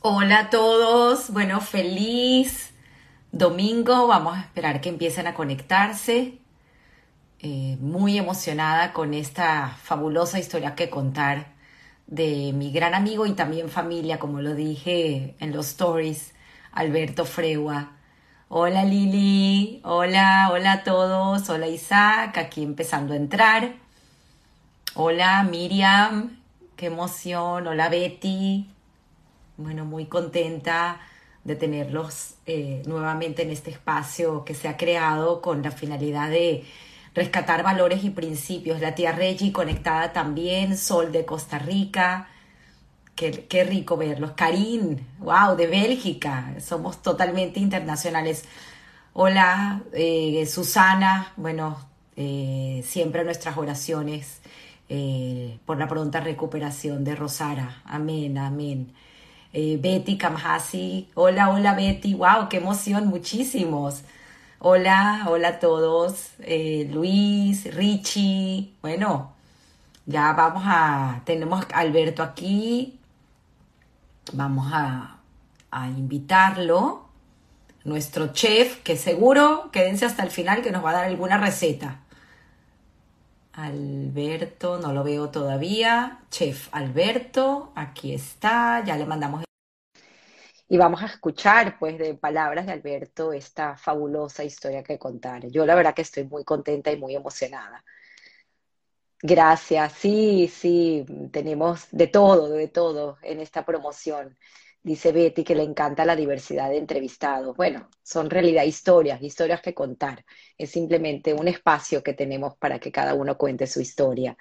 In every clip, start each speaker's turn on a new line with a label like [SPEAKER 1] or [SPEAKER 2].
[SPEAKER 1] Hola a todos, bueno, feliz domingo, vamos a esperar que empiecen a conectarse. Eh, muy emocionada con esta fabulosa historia que contar de mi gran amigo y también familia, como lo dije en los stories, Alberto Fregua. Hola Lili, hola, hola a todos, hola Isaac, aquí empezando a entrar. Hola Miriam, qué emoción, hola Betty, bueno, muy contenta de tenerlos eh, nuevamente en este espacio que se ha creado con la finalidad de rescatar valores y principios. La tía Reggie conectada también, Sol de Costa Rica. Qué, rico verlos. Karin, wow, de Bélgica. Somos totalmente internacionales. Hola, eh, Susana. Bueno, eh, siempre nuestras oraciones por la pronta recuperación de Rosara. Amén, amén. Eh, Betty Kamhasi. Hola, hola Betty. Wow, qué emoción, muchísimos. Hola, hola a todos. Eh, Luis, Richie. Bueno, ya vamos a. Tenemos a Alberto aquí. Vamos a, a invitarlo. Nuestro chef, que seguro, quédense hasta el final, que nos va a dar alguna receta. Alberto, no lo veo todavía. Chef Alberto, aquí está, ya le mandamos. Y vamos a escuchar, pues, de palabras de Alberto esta fabulosa historia que contar. Yo la verdad que estoy muy contenta y muy emocionada. Gracias, sí, sí, tenemos de todo, de todo en esta promoción. Dice Betty que le encanta la diversidad de entrevistados. Bueno, son realidad historias, historias que contar. Es simplemente un espacio que tenemos para que cada uno cuente su historia.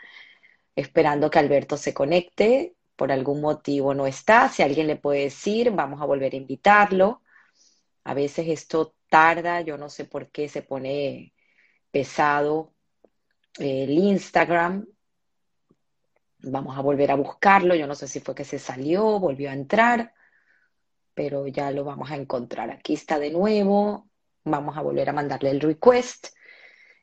[SPEAKER 1] Esperando que Alberto se conecte, por algún motivo no está. Si alguien le puede decir, vamos a volver a invitarlo. A veces esto tarda, yo no sé por qué se pone pesado el Instagram. Vamos a volver a buscarlo. Yo no sé si fue que se salió, volvió a entrar pero ya lo vamos a encontrar. Aquí está de nuevo. Vamos a volver a mandarle el request.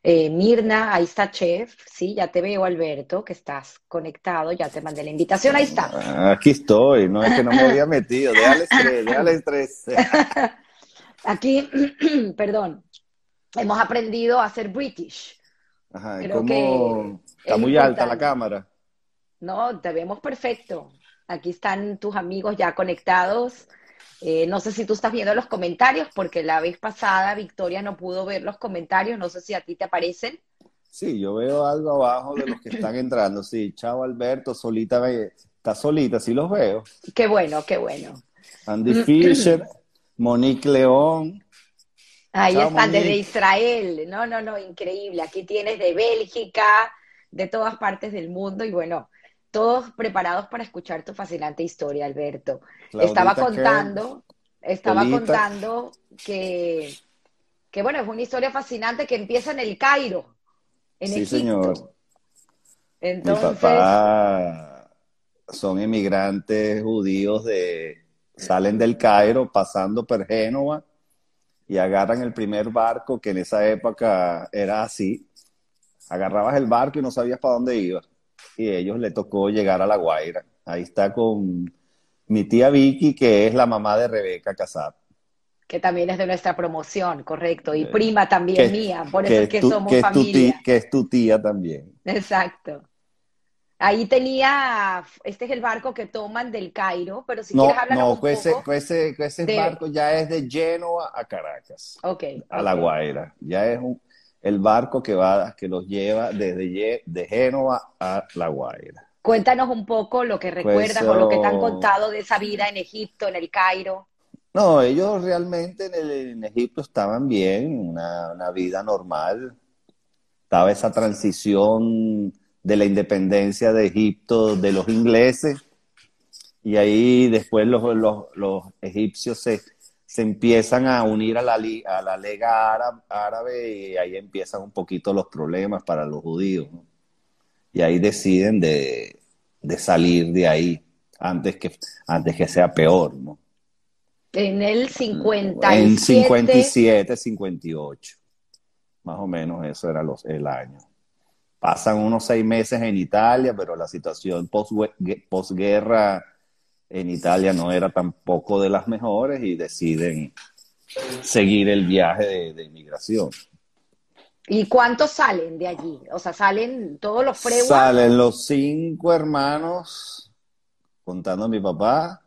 [SPEAKER 1] Eh, Mirna, ahí está Chef. Sí, ya te veo, Alberto, que estás conectado. Ya te mandé la invitación. Ahí está.
[SPEAKER 2] Aquí estoy. No es que no me había metido. Déjale estrés, déjale estrés.
[SPEAKER 1] Aquí, perdón, hemos aprendido a ser British.
[SPEAKER 2] Ajá, como está muy alta la cámara.
[SPEAKER 1] No, te vemos perfecto. Aquí están tus amigos ya conectados. Eh, no sé si tú estás viendo los comentarios, porque la vez pasada Victoria no pudo ver los comentarios. No sé si a ti te aparecen.
[SPEAKER 2] Sí, yo veo algo abajo de los que están entrando. Sí, chao Alberto, solita, está solita, sí los veo.
[SPEAKER 1] Qué bueno, qué bueno.
[SPEAKER 2] Andy Fisher, Monique León.
[SPEAKER 1] Ahí están, desde Israel. No, no, no, increíble. Aquí tienes de Bélgica, de todas partes del mundo y bueno, todos preparados para escuchar tu fascinante historia, Alberto. estaba contando, estaba contando que, que, bueno, es una historia fascinante que empieza en el Cairo, en sí, señor.
[SPEAKER 2] Entonces... Mi papá son inmigrantes judíos de salen del Cairo pasando por Génova y agarran el primer barco que en esa época era así. Agarrabas el barco y no sabías para dónde ibas y a ellos le tocó llegar a La Guaira. Ahí está con mi tía Vicky, que es la mamá de Rebeca Casar.
[SPEAKER 1] Que también es de nuestra promoción, correcto. Y eh, prima también mía, por eso es que somos familia.
[SPEAKER 2] que es tu tía también.
[SPEAKER 1] Exacto. Ahí tenía, este es el barco que toman del Cairo, pero si quieres hablar un
[SPEAKER 2] ese, poco... ese, ese barco ya es de Genoa a Caracas.
[SPEAKER 1] Ok.
[SPEAKER 2] A La Guaira. Ya es un, el barco que, va, que los lleva desde de Génova a La Guaira.
[SPEAKER 1] Cuéntanos un poco lo que pues, recuerdas o lo que te han contado de esa vida en Egipto, en el Cairo.
[SPEAKER 2] No, ellos realmente en, Egipto estaban bien, una, una, vida normal. Estaba esa transición de la independencia de Egipto de los ingleses y ahí después los, los, los egipcios se, se empiezan a unir a la, a la Lega Árabe y ahí empiezan un poquito los problemas para los judíos. Y ahí deciden de, salir de ahí antes que, antes que sea peor. ¿no?
[SPEAKER 1] En el 57.
[SPEAKER 2] En 57, 58. Más o menos eso era los, el año. Pasan unos seis meses en Italia, pero la situación posguerra en Italia no era tampoco de las mejores y deciden seguir el viaje de, de inmigración.
[SPEAKER 1] ¿Y cuántos salen de allí? O sea, salen todos los freguas.
[SPEAKER 2] Salen los cinco hermanos, contando a mi papá.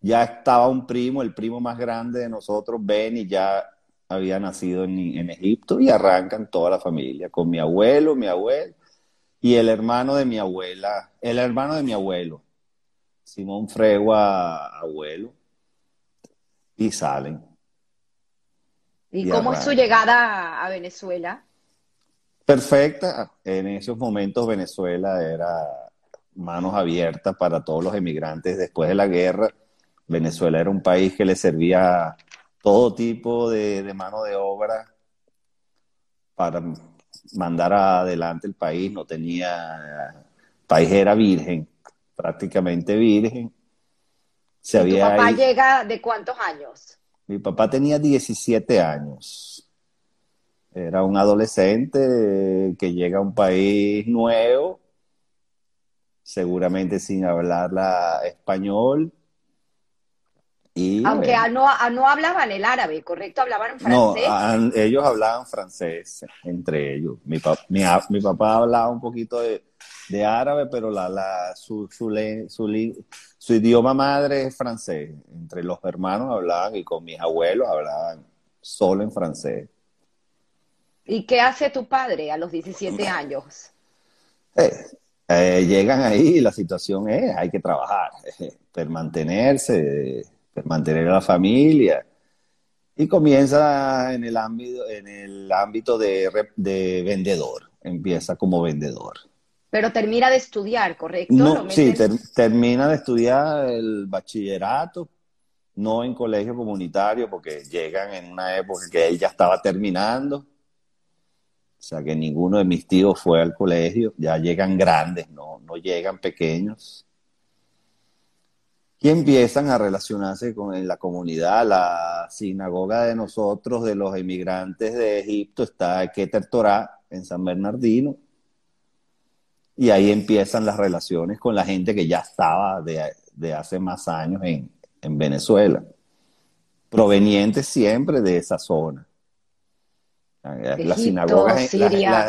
[SPEAKER 2] Ya estaba un primo, el primo más grande de nosotros, Ben, y ya había nacido en, en Egipto y arrancan toda la familia, con mi abuelo, mi abuelo y el hermano de mi abuela, el hermano de mi abuelo, Simón Fregua, abuelo, y salen.
[SPEAKER 1] ¿Y, cómo es su llegada a Venezuela?
[SPEAKER 2] Perfecta. En esos momentos Venezuela era manos abiertas para todos los emigrantes después de la guerra. Venezuela era un país que le servía todo tipo de, de mano de obra para mandar adelante el país. No tenía, el país era virgen, prácticamente virgen.
[SPEAKER 1] Se ¿Y tu papá llega de cuántos años?
[SPEAKER 2] Mi papá tenía 17 años. Era un adolescente que llega a un país nuevo, seguramente sin hablar español.
[SPEAKER 1] Y, Aunque no, no, hablaban el árabe, ¿correcto? ¿Hablaban francés?
[SPEAKER 2] No, ellos hablaban francés entre ellos. Mi, mi papá hablaba un poquito de, de árabe, pero la, la, su, su, su, idioma madre es francés. Entre los hermanos hablaban y con mis abuelos hablaban solo en francés.
[SPEAKER 1] ¿Y qué hace tu padre a los 17 años?
[SPEAKER 2] Eh, eh, llegan ahí y la situación es, hay que trabajar, per mantenerse, per mantener a la familia. Y comienza en el ámbito, en el ámbito de, de vendedor, empieza como vendedor.
[SPEAKER 1] Pero termina de estudiar, ¿correcto?
[SPEAKER 2] No, sí, termina de estudiar el bachillerato, no en colegio comunitario, porque llegan en una época que él ya estaba terminando. O sea que ninguno de mis tíos fue al colegio, ya llegan grandes, no, no llegan pequeños. Y empiezan a relacionarse con la comunidad. La sinagoga de nosotros, de los emigrantes de Egipto, está en Keter Torah, en San Bernardino y ahí empiezan las relaciones con la gente que ya estaba de, hace más años en, Venezuela, provenientes siempre de esa zona. las sinagogas,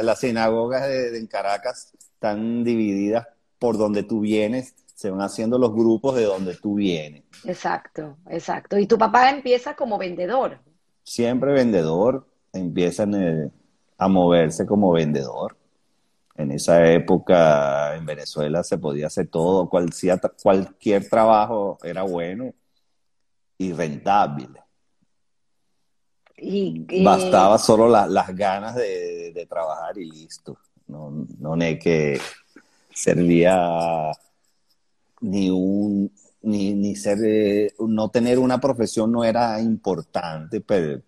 [SPEAKER 2] las, sinagogas de, en Caracas están divididas por donde tú vienes, se van haciendo los grupos de donde tú vienes.
[SPEAKER 1] Exacto, exacto. Y tu papá empieza como vendedor.
[SPEAKER 2] Siempre vendedor, empiezan eh, a moverse como vendedor. En esa época en Venezuela se podía hacer todo, cualquier, trabajo era bueno y rentable. Y, Bastaba solo las ganas de, trabajar y listo. No, no es que servía ni un ni, ni ser eh, no tener una profesión no era importante, pero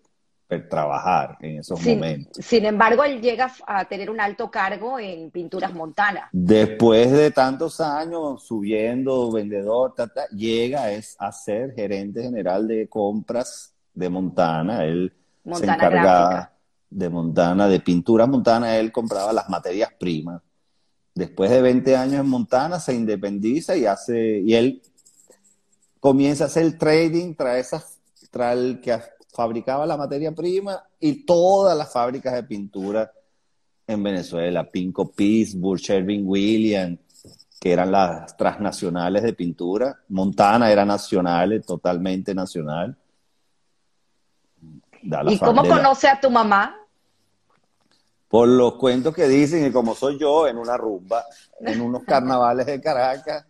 [SPEAKER 2] trabajar en esos momentos.
[SPEAKER 1] Sin embargo, él llega a tener un alto cargo en Pinturas Montana.
[SPEAKER 2] Después de tantos años subiendo, vendedor, llega es a ser gerente general de compras de Montana. Él se encargaba de Montana, de Pinturas Montana, él compraba las materias primas. Después de 20 años en Montana se independiza y hace, y él comienza a hacer trading, trae esas, trae el que fabricaba la materia prima y todas las fábricas de pintura en Venezuela, Pinco Pittsburgh, Sherwin Williams, que eran las transnacionales de pintura. Montana era nacional, totalmente nacional.
[SPEAKER 1] ¿Y cómo conoce a tu mamá?
[SPEAKER 2] Por los cuentos que dicen, y como soy yo, en una rumba, en unos carnavales de Caracas,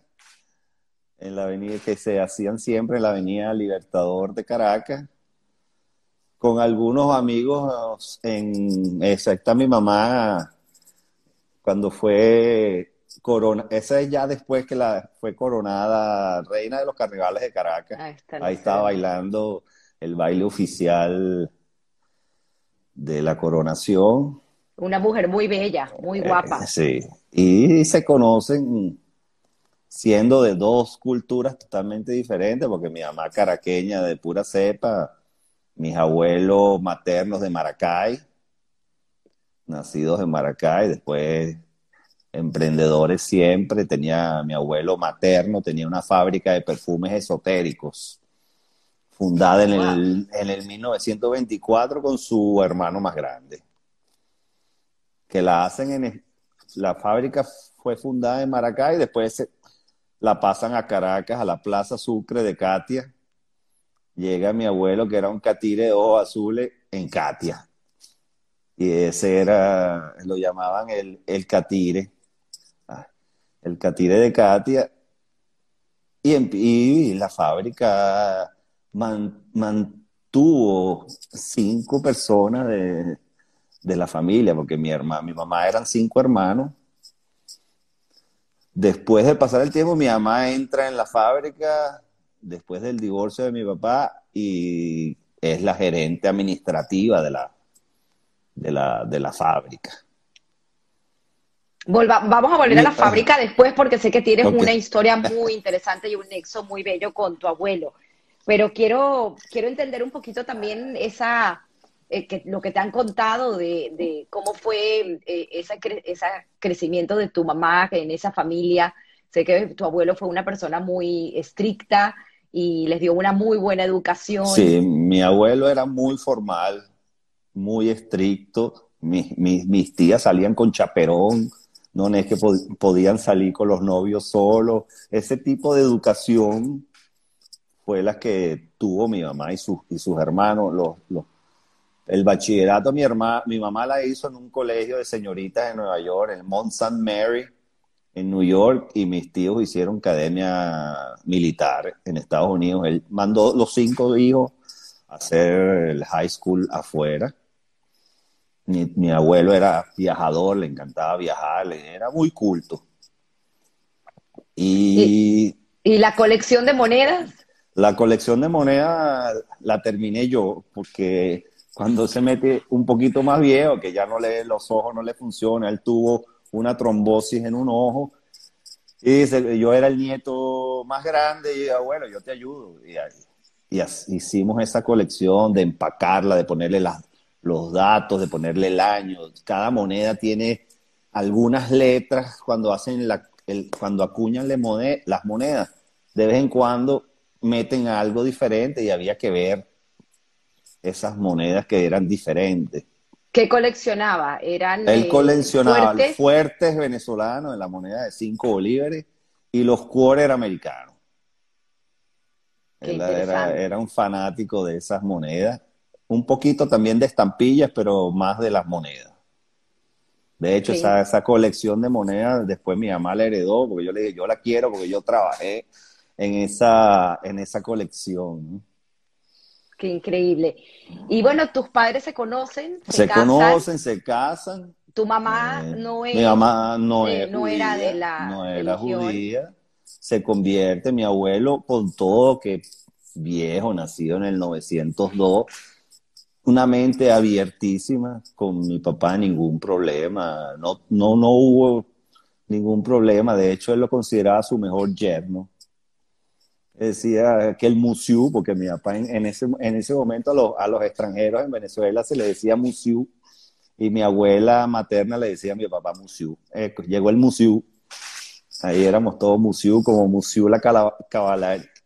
[SPEAKER 2] en la avenida que se hacían siempre en la avenida Libertador de Caracas, con algunos amigos en esa está mi mamá cuando fue corona esa es ya después que la fue coronada reina de los carnavales de Caracas. Ahí, estaba bailando el baile oficial de la coronación.
[SPEAKER 1] Una mujer muy bella muy eh, guapa.
[SPEAKER 2] sí. Y se conocen siendo de dos culturas totalmente diferentes porque mi mamá caraqueña de pura cepa mis abuelos maternos de Maracay, nacidos en Maracay, después emprendedores siempre. Tenía mi abuelo materno, tenía una fábrica de perfumes esotéricos, fundada en, el, en el 1924 con su hermano más grande. Que la hacen en. La fábrica fue fundada en Maracay después la pasan a Caracas, a la Plaza Sucre de Katia. Llega mi abuelo, que era un catire de ojos azules, en Katia. Y ese era, lo llamaban el, el catire el catire de Katia, y, la fábrica mantuvo cinco personas de, la familia, porque mi, hermana, mi mamá eran cinco hermanos. Después de pasar el tiempo, mi mamá entra en la fábrica después del divorcio de mi papá y es la gerente administrativa de la, de la, de la fábrica
[SPEAKER 1] vamos a volver a la fábrica después porque sé que tienes una historia muy interesante y un nexo muy bello con tu abuelo. Pero quiero, quiero entender un poquito también esa, eh, que, lo que te han contado de, cómo fue eh, ese crecimiento de tu mamá en esa familia. Sé que tu abuelo fue una persona muy estricta y les dio una muy buena educación.
[SPEAKER 2] Sí, mi abuelo era muy formal, muy estricto. Mis, mis, mis tías salían con chaperón, no es que podían salir con los novios solos. Ese tipo de educación fue la que tuvo mi mamá y, sus y sus hermanos. Los, el bachillerato mi, hermana, mi mamá la hizo en un colegio de señoritas en Nueva York, en Mount St. Mary, en New York, y mis tíos hicieron academia militar en Estados Unidos. Él mandó los cinco hijos a hacer el high school afuera mi, abuelo era viajador, le encantaba viajar, era muy culto.
[SPEAKER 1] Y, ¿Y, la colección de monedas?
[SPEAKER 2] La colección de monedas la terminé yo, porque cuando se mete un poquito más viejo, que ya no le los ojos no le funciona, él tuvo una trombosis en un ojo, y yo era el nieto más grande, y abuelo, yo te ayudo. Y, hicimos esa colección de empacarla, de ponerle los datos, de ponerle el año. Cada moneda tiene algunas letras cuando hacen la, el, cuando acuñan las monedas. De vez en cuando meten algo diferente y había que ver esas monedas que eran diferentes.
[SPEAKER 1] ¿Qué coleccionaba? Eran
[SPEAKER 2] Él eh, coleccionaba fuertes, fuertes venezolanos en la moneda de 5 bolívares y los quarter americanos. era, era, un fanático de esas monedas un poquito también de estampillas, pero más de las monedas. De hecho, esa, esa, colección de monedas después mi mamá la heredó, porque yo le dije, yo la quiero porque yo trabajé en esa, en esa colección.
[SPEAKER 1] Qué increíble. Y bueno, tus padres se conocen,
[SPEAKER 2] se, se conocen, se casan.
[SPEAKER 1] Tu mamá eh, no es.
[SPEAKER 2] Mi mamá no,
[SPEAKER 1] no era de la.
[SPEAKER 2] No era judía. Se convierte, mi abuelo, con todo que viejo, nacido en el 902, una mente abiertísima, con mi papá ningún problema, no, no, no hubo ningún problema, de hecho él lo consideraba su mejor yerno. Decía que el museo, porque mi papá en, ese, en ese momento a los, a los, extranjeros en Venezuela se le decía museo, y mi abuela materna le decía a mi papá museo. Eh, llegó el museo, ahí éramos todos museo, como museo la,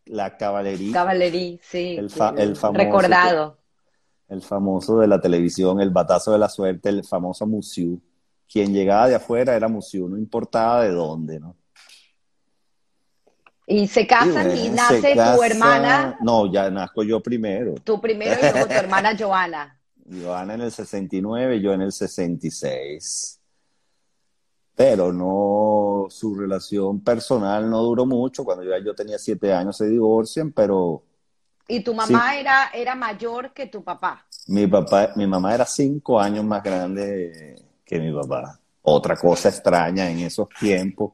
[SPEAKER 2] la caballería.
[SPEAKER 1] Caballería, sí.
[SPEAKER 2] El, el famoso,
[SPEAKER 1] recordado
[SPEAKER 2] el famoso de la televisión, el batazo de la suerte, el famoso Musiu. Quien llegaba de afuera era Musiu, no importaba de dónde, ¿no?
[SPEAKER 1] Y se casan y, nace tu hermana.
[SPEAKER 2] No, ya nazco yo primero.
[SPEAKER 1] Tú primero y luego tu hermana Joana.
[SPEAKER 2] Joana en el 69, yo en el 66. Pero no, su relación personal no duró mucho. Cuando yo, yo tenía siete años se divorcian, pero
[SPEAKER 1] ¿Y tu mamá era, era mayor que tu papá?
[SPEAKER 2] Mi papá, mi mamá era cinco años más grande que mi papá. Otra cosa extraña en esos tiempos.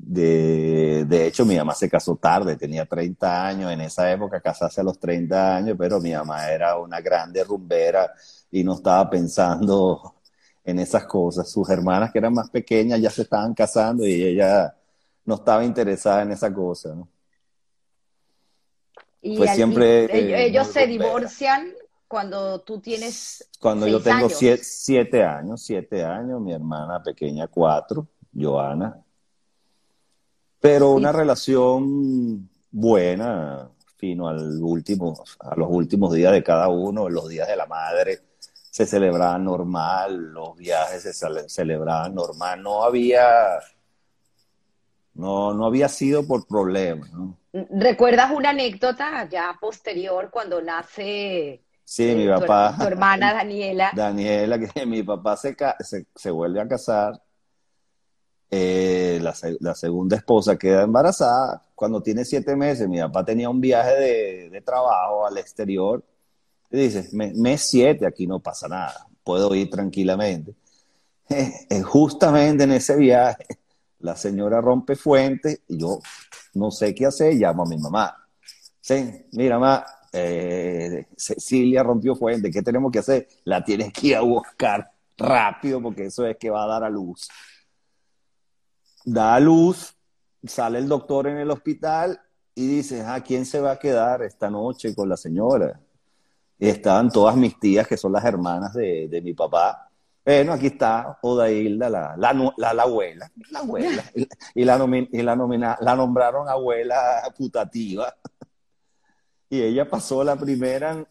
[SPEAKER 2] De, de hecho, mi mamá se casó tarde, tenía 30 años. En esa época casarse a los 30 años, pero mi mamá era una grande rumbera y no estaba pensando en esas cosas. Sus hermanas, que eran más pequeñas, ya se estaban casando y ella no estaba interesada en esa cosa. ¿no?
[SPEAKER 1] Y pues siempre... Eh, ellos se divorcian cuando tú tienes...
[SPEAKER 2] Cuando yo tengo Siete, años, siete años, mi hermana pequeña cuatro. Joana. Pero una relación buena, fino al último, a los últimos días de cada uno, los días de la madre se celebraban normal, los viajes se celebraban normal, no había, no, no había sido por problemas.
[SPEAKER 1] ¿Recuerdas una anécdota ya posterior cuando nace
[SPEAKER 2] Sí, mi eh, papá.
[SPEAKER 1] Tu, hermana Daniela.
[SPEAKER 2] Daniela, que mi papá se, se, vuelve a casar. Eh, la, segunda esposa queda embarazada. Cuando tiene siete meses, mi papá tenía un viaje de, trabajo al exterior. Y dice, mes siete, aquí no pasa nada. Puedo ir tranquilamente. Eh, justamente en ese viaje, la señora rompe fuente y yo no sé qué hacer, llamo a mi mamá. Sí, mira, mamá, eh, Cecilia rompió fuente, ¿qué tenemos que hacer? La tienes que ir a buscar rápido porque eso es que va a dar a luz. Da a luz, sale el doctor en el hospital y dice, ¿a ah, ¿quién se va a quedar esta noche con la señora? Estaban todas mis tías, que son las hermanas de, mi papá. Bueno, aquí está Odailda, la, la, la, abuela, la abuela, y, la, y la, la nombraron abuela putativa y ella pasó la primera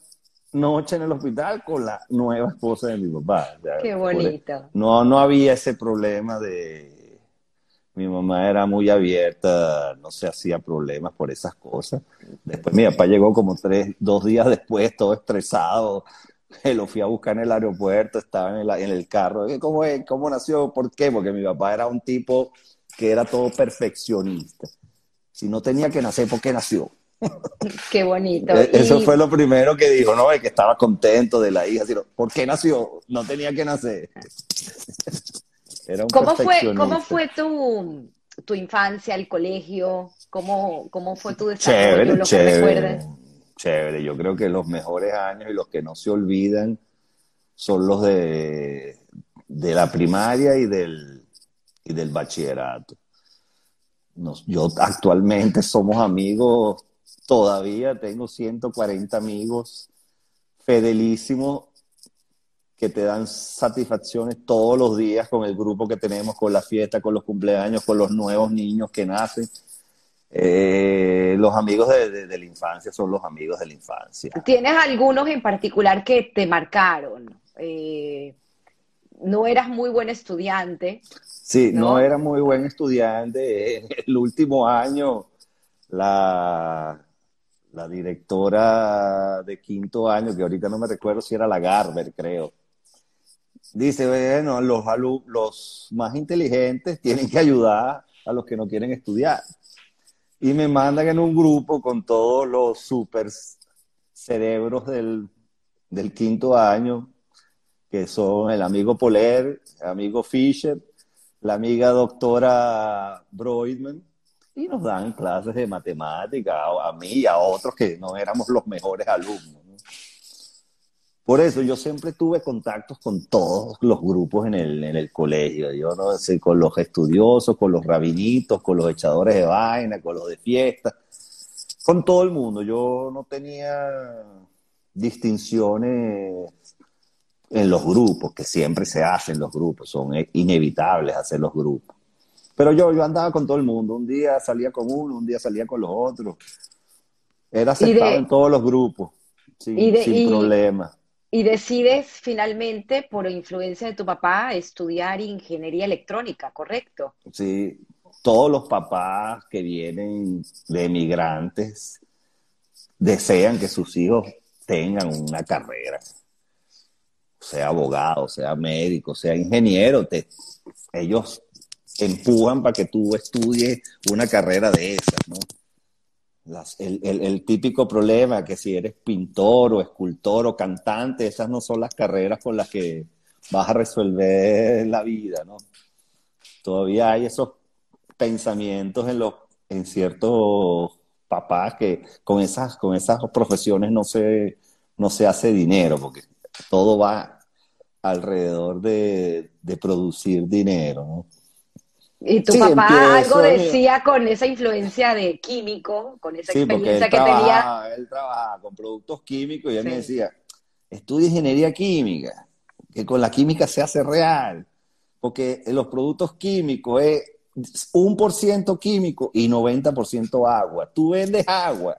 [SPEAKER 2] noche en el hospital con la nueva esposa de mi papá.
[SPEAKER 1] Qué bonito.
[SPEAKER 2] No, no había ese problema de... Mi mamá era muy abierta, no se hacía problemas por esas cosas. Después mi papá llegó como tres, dos días después, todo estresado. Lo fui a buscar en el aeropuerto, estaba en el, en el carro. ¿Cómo, es? ¿Cómo nació? ¿Por qué? Porque mi papá era un tipo que era todo perfeccionista. Si no tenía que nacer, ¿por qué nació?
[SPEAKER 1] Qué bonito.
[SPEAKER 2] E-, eso fue lo primero que dijo, ¿no? que estaba contento de la hija. ¿Por qué nació? No tenía que nacer.
[SPEAKER 1] ¿Cómo fue, ¿Cómo fue tu, tu infancia, el colegio? ¿Cómo, cómo fue tu
[SPEAKER 2] desarrollo? Chévere, chévere. Yo creo que los mejores años y los que no se olvidan son los de, de la primaria y del, y del bachillerato. yo actualmente somos amigos todavía tengo 140 amigos fidelísimos que te dan satisfacciones todos los días con el grupo que tenemos, con la fiesta, con los cumpleaños, con los nuevos niños que nacen. Eh, los amigos de, la infancia son los amigos de la infancia.
[SPEAKER 1] ¿Tienes algunos en particular que te marcaron? Eh, no eras muy buen estudiante.
[SPEAKER 2] Sí, ¿no? no era muy buen estudiante. El último año, la, la directora de quinto año, que ahorita no me recuerdo si era la Garber, creo. Dice, bueno, los, los más inteligentes tienen que ayudar a los que no quieren estudiar. Y me mandan en un grupo con todos los super cerebros del, del quinto año, que son el amigo Poler, el amigo Fisher, la amiga doctora Broidman, y nos dan clases de matemática a, mí y a otros que no éramos los mejores alumnos. Por eso yo siempre tuve contactos con todos los grupos en el, en el colegio. Yo no sé, con los estudiosos, con los rabinitos, con los echadores de vaina, con los de fiesta, con todo el mundo. Yo no tenía distinciones en los grupos, que siempre se hacen los grupos, son inevitables hacer los grupos. Pero yo, yo andaba con todo el mundo. Un día salía con uno, un día salía con los otros. Era aceptado en todos los grupos, sin, problema.
[SPEAKER 1] Y decides finalmente, por influencia de tu papá, estudiar ingeniería electrónica, ¿correcto?
[SPEAKER 2] Sí, todos los papás que vienen de emigrantes desean que sus hijos tengan una carrera, sea abogado, sea médico, sea ingeniero, te, ellos empujan para que tú estudies una carrera de esas, ¿no? El, típico problema que si eres pintor o escultor o cantante, esas no son las carreras con las que vas a resolver la vida, ¿no? Todavía hay esos pensamientos en los en ciertos papás que con esas con esas profesiones no se no se hace dinero porque todo va alrededor de, de producir dinero, ¿no?
[SPEAKER 1] Y tu papá algo decía con esa influencia de químico, con esa experiencia que tenía.
[SPEAKER 2] Él trabajaba con productos químicos y él me decía, estudia ingeniería química, que con la química se hace real. porque los productos químicos es un por ciento químico y 90% agua. Tú vendes agua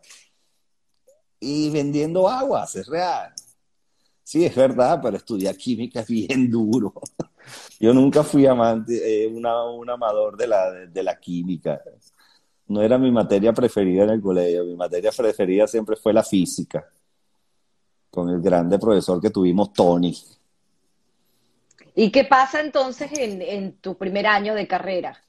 [SPEAKER 2] y vendiendo agua, es real. Sí, es verdad, pero estudiar química es bien duro. Yo nunca fui amante, eh, un amador de la, de la química. No era mi materia preferida en el colegio. Mi materia preferida siempre fue la física, con el grande profesor que tuvimos, Tony.
[SPEAKER 1] ¿Y qué pasa entonces en, en tu primer año de carrera?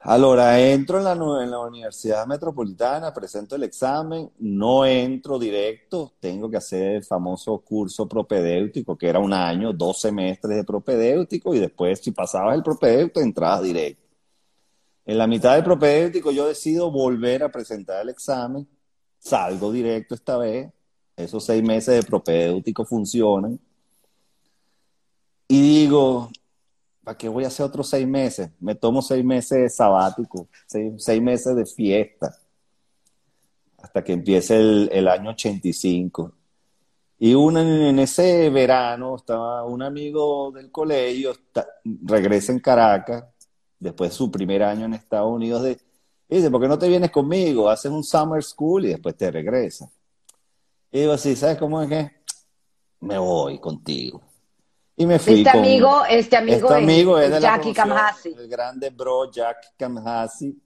[SPEAKER 2] Ahora, entro en la, en la Universidad Metropolitana, presento el examen, no entro directo, tengo que hacer el famoso curso propedéutico, que era un año, dos semestres de propedéutico, y después, si pasabas el propedéutico, entrabas directo. En la mitad del propedéutico yo decido volver a presentar el examen, salgo directo esta vez, esos seis meses de propedéutico funcionan, y digo, ¿para qué voy a hacer otros seis meses? Me tomo seis meses sabático, seis, meses de fiesta, hasta que empiece el, año 85. Y en ese verano estaba un amigo del colegio, regresa en Caracas, después de su primer año en Estados Unidos, de, y dice, ¿por qué no te vienes conmigo? Haces un summer school y después te regresas. Y digo así, ¿sabes cómo es que? Me voy contigo. Y me fui
[SPEAKER 1] este amigo, este amigo,
[SPEAKER 2] este amigo es,
[SPEAKER 1] de Jackie Kamhasi.
[SPEAKER 2] El grande bro Jack Kamhasi.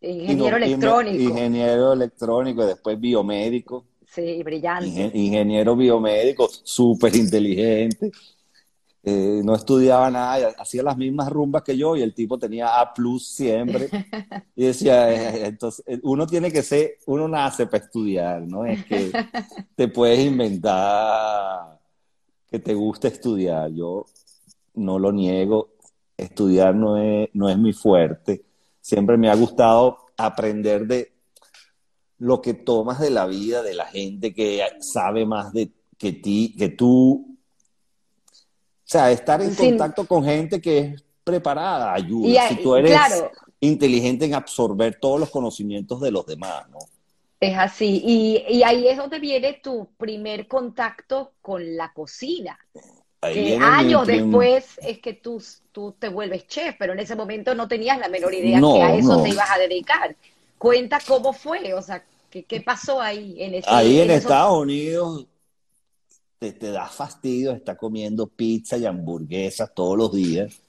[SPEAKER 1] Ingeniero electrónico.
[SPEAKER 2] ingeniero electrónico, y después biomédico.
[SPEAKER 1] Sí, brillante.
[SPEAKER 2] ingeniero biomédico, súper inteligente. Eh, no estudiaba nada, hacía las mismas rumbas que yo y el tipo tenía A plus siempre. Y decía, eh, eh, entonces, uno tiene que ser, uno nace para estudiar, ¿no? Es que te puedes inventar que te gusta estudiar. Yo no lo niego, estudiar no es, no es mi fuerte. Siempre me ha gustado aprender de lo que tomas de la vida, de la gente que sabe más de que ti, que tú o sea, estar en contacto con gente que es preparada ayuda. si tú eres inteligente en absorber todos los conocimientos de los demás, ¿no?
[SPEAKER 1] Es así. Y, ahí es donde viene tu primer contacto con la cocina. años después es que tú, tú te vuelves chef, pero en ese momento no tenías la menor idea que a eso te ibas a dedicar. Cuenta cómo fue, o sea, qué, qué pasó ahí en ese
[SPEAKER 2] Ahí en, Estados Unidos te, da fastidio estar comiendo pizza y hamburguesas todos los días.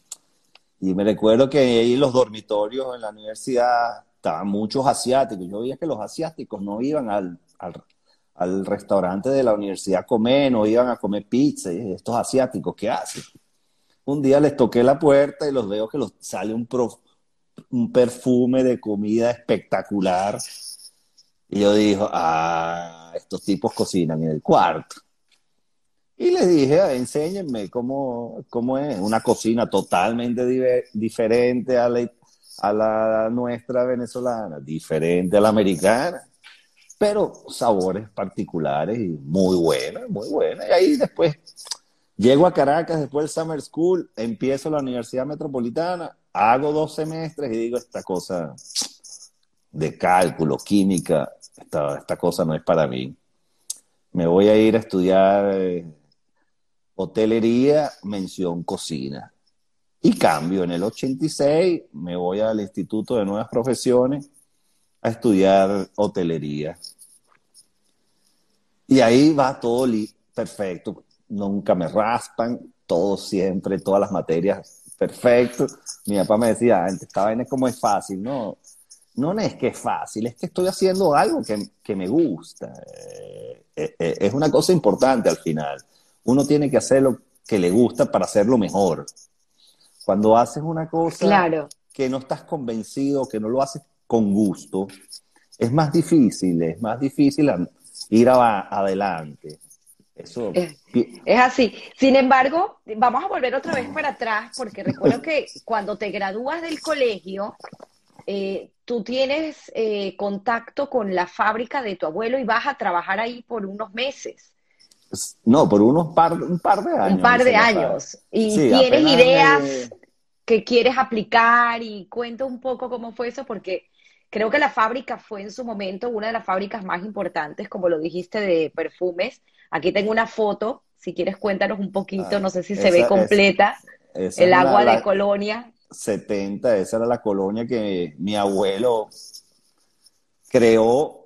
[SPEAKER 2] Y me recuerdo que ahí en los dormitorios en la universidad estaban muchos asiáticos. Yo veía que los asiáticos no iban al, al, restaurante de la universidad a comer, no iban a comer pizza. Y estos asiáticos, ¿qué hacen? Un día les toqué la puerta y los veo que los, sale un, un perfume de comida espectacular. Y yo digo, ah, estos tipos cocinan en el cuarto. Y les dije, ah, enséñenme cómo, cómo es una cocina totalmente diferente a la, a la nuestra venezolana, diferente a la americana, pero sabores particulares y muy buenas, muy buenas. Y ahí después llego a Caracas después del Summer School, empiezo la Universidad Metropolitana, hago dos semestres y digo, esta cosa de cálculo, química, esta, esta cosa no es para mí. Me voy a ir a estudiar... Eh, hotelería, mención cocina. Y cambio, en el 86 me voy al Instituto de Nuevas Profesiones a estudiar hotelería. Y ahí va todo perfecto, nunca me raspan, todo siempre, todas las materias perfecto. Mi papá me decía, esta vaina es como es fácil, no, no es que es fácil, es que estoy haciendo algo que, me gusta. Eh, eh, eh, es una cosa importante al final. Uno tiene que hacer lo que le gusta para hacerlo mejor. Cuando haces una cosa que no estás convencido, que no lo haces con gusto, es más difícil, es más difícil ir adelante. Eso.
[SPEAKER 1] Es, es, así. Sin embargo, vamos a volver otra vez para atrás, porque recuerdo que cuando te gradúas del colegio, eh, tú tienes eh, contacto con la fábrica de tu abuelo y vas a trabajar ahí por unos meses.
[SPEAKER 2] No, por unos par, un par de años.
[SPEAKER 1] Un par de años. Y tienes ideas que quieres aplicar y cuenta un poco cómo fue eso, porque creo que la fábrica fue en su momento una de las fábricas más importantes, como lo dijiste, de perfumes. Aquí tengo una foto, si quieres cuéntanos un poquito, no sé si se ve completa. el agua de colonia.
[SPEAKER 2] 70, esa era la colonia que mi abuelo creó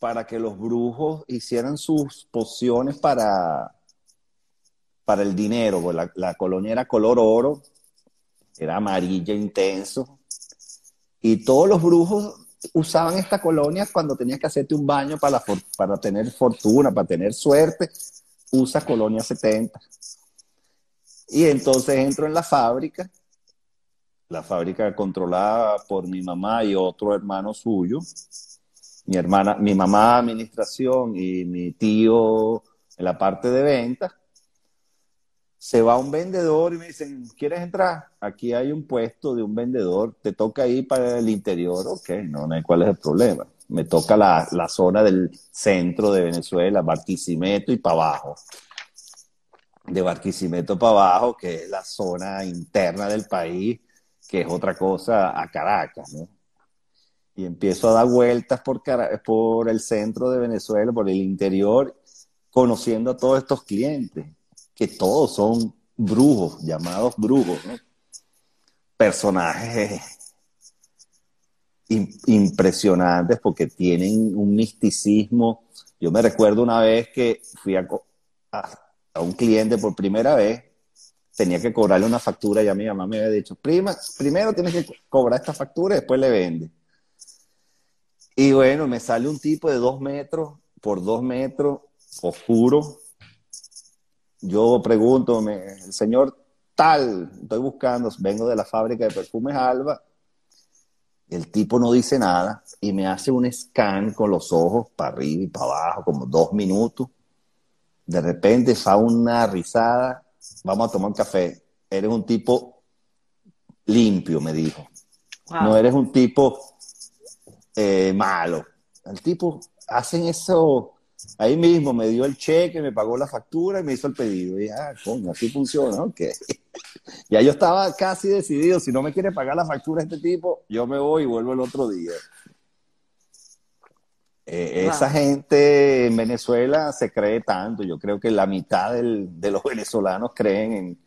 [SPEAKER 2] para que los brujos hicieran sus pociones para, para el dinero. Pues la, colonia era color oro, era amarilla intenso. Y todos los brujos usaban esta colonia cuando tenías que hacerte un baño para, para tener fortuna, para tener suerte. Usa colonia 70. Y entonces entro en la fábrica, la fábrica controlada por mi mamá y otro hermano suyo. Mi hermana, mi mamá administración y mi tío en la parte de ventas. Se va un vendedor y me dicen, ¿quieres entrar? Aquí hay un puesto de un vendedor, te toca ir para el interior. Ok, no, no hay cuál es el problema. Me toca la, la zona del centro de Venezuela, Barquisimeto y para abajo de Barquisimeto para abajo, que es la zona interna del país, que es otra cosa a Caracas, ¿no? Y empiezo a dar vueltas por, por el centro de Venezuela, por el interior, conociendo a todos estos clientes, que todos son brujos, llamados brujos, ¿no? Personajes impresionantes porque tienen un misticismo. Yo me recuerdo una vez que fui a, a un cliente por primera vez, tenía que cobrarle una factura, ya mi mamá me había dicho, prima, primero tienes que cobrar esta factura y después le vende. Y bueno, me sale un tipo de dos metros por dos metros, oscuro. Yo pregunto, el señor tal, estoy buscando, vengo de la fábrica de perfumes Alba. El tipo no dice nada y me hace un scan con los ojos para arriba y para abajo, como dos minutos de repente fa una risada, vamos a tomar un café. Eres un tipo limpio, me dijo. No eres un tipo eh, malo. El tipo, hacen eso, ahí mismo me dio el cheque, me pagó la factura y me hizo el pedido. Y ah, coño, así funciona, ok. ya yo estaba casi decidido, si no me quiere pagar la factura este tipo, yo me voy y vuelvo el otro día. Eh, esa gente en Venezuela se cree tanto. Yo creo que la mitad de los venezolanos creen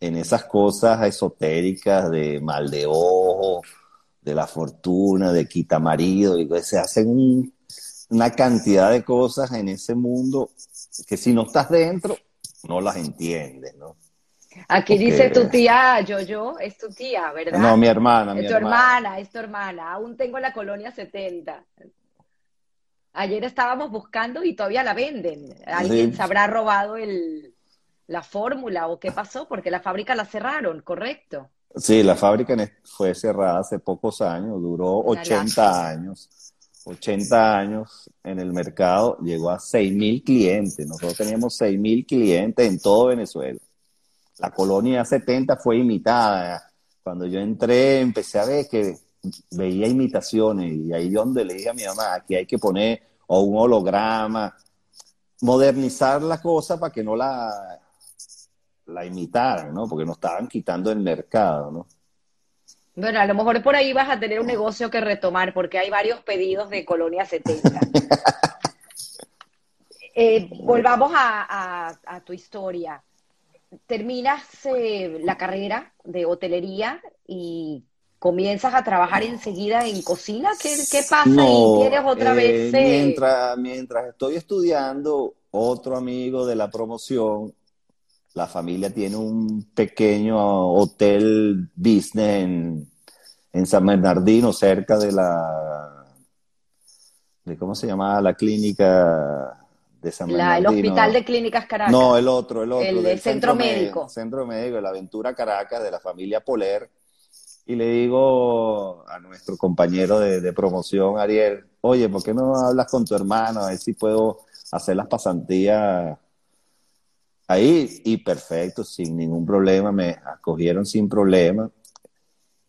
[SPEAKER 2] en, esas cosas esotéricas de mal de ojo, de la fortuna, de quita marido. Y se hacen una cantidad de cosas en ese mundo que si no estás dentro, no las entiendes, ¿no?
[SPEAKER 1] Aquí dice tu tía Yo-Yo, es tu tía, ¿verdad?
[SPEAKER 2] No, mi hermana.
[SPEAKER 1] Es
[SPEAKER 2] mi
[SPEAKER 1] tu hermana. es tu hermana. Aún tengo la colonia 70. Ayer estábamos buscando y todavía la venden. ¿Alguien se habrá robado el, la fórmula o qué pasó? Porque la fábrica la cerraron, ¿correcto?
[SPEAKER 2] Sí, la fábrica fue cerrada hace pocos años, duró 80 años. 80 años en el mercado, llegó a 6.000 clientes. Nosotros teníamos 6.000 clientes en todo Venezuela. La colonia 70 fue imitada. Cuando yo entré, empecé a ver que veía imitaciones y ahí donde le dije a mi mamá, aquí hay que poner o un holograma, modernizar la cosa para que no la, la imitaran, ¿no? Porque nos estaban quitando el mercado, ¿no?
[SPEAKER 1] Bueno, a lo mejor por ahí vas a tener un negocio que retomar, porque hay varios pedidos de Colonia 70. Eh, volvamos a, tu historia. Terminas eh, la carrera de hotelería y comienzas a trabajar enseguida en cocina? ¿Qué, pasa? y tienes otra vez.
[SPEAKER 2] Eh, mientras, mientras estoy estudiando, otro amigo de la promoción, la familia tiene un pequeño hotel business en, en San Bernardino, cerca de la. De, ¿Cómo se llamaba la clínica? De San Bernardino.
[SPEAKER 1] el Hospital de Clínicas Caracas.
[SPEAKER 2] No, el otro, el otro.
[SPEAKER 1] El, centro, centro médico.
[SPEAKER 2] Centro Médico, la Aventura Caracas, de la familia Poler y le digo a nuestro compañero de, promoción, Ariel, oye, ¿por qué no hablas con tu hermano? A ver si puedo hacer las pasantías ahí. Y perfecto, sin ningún problema, me acogieron sin problema.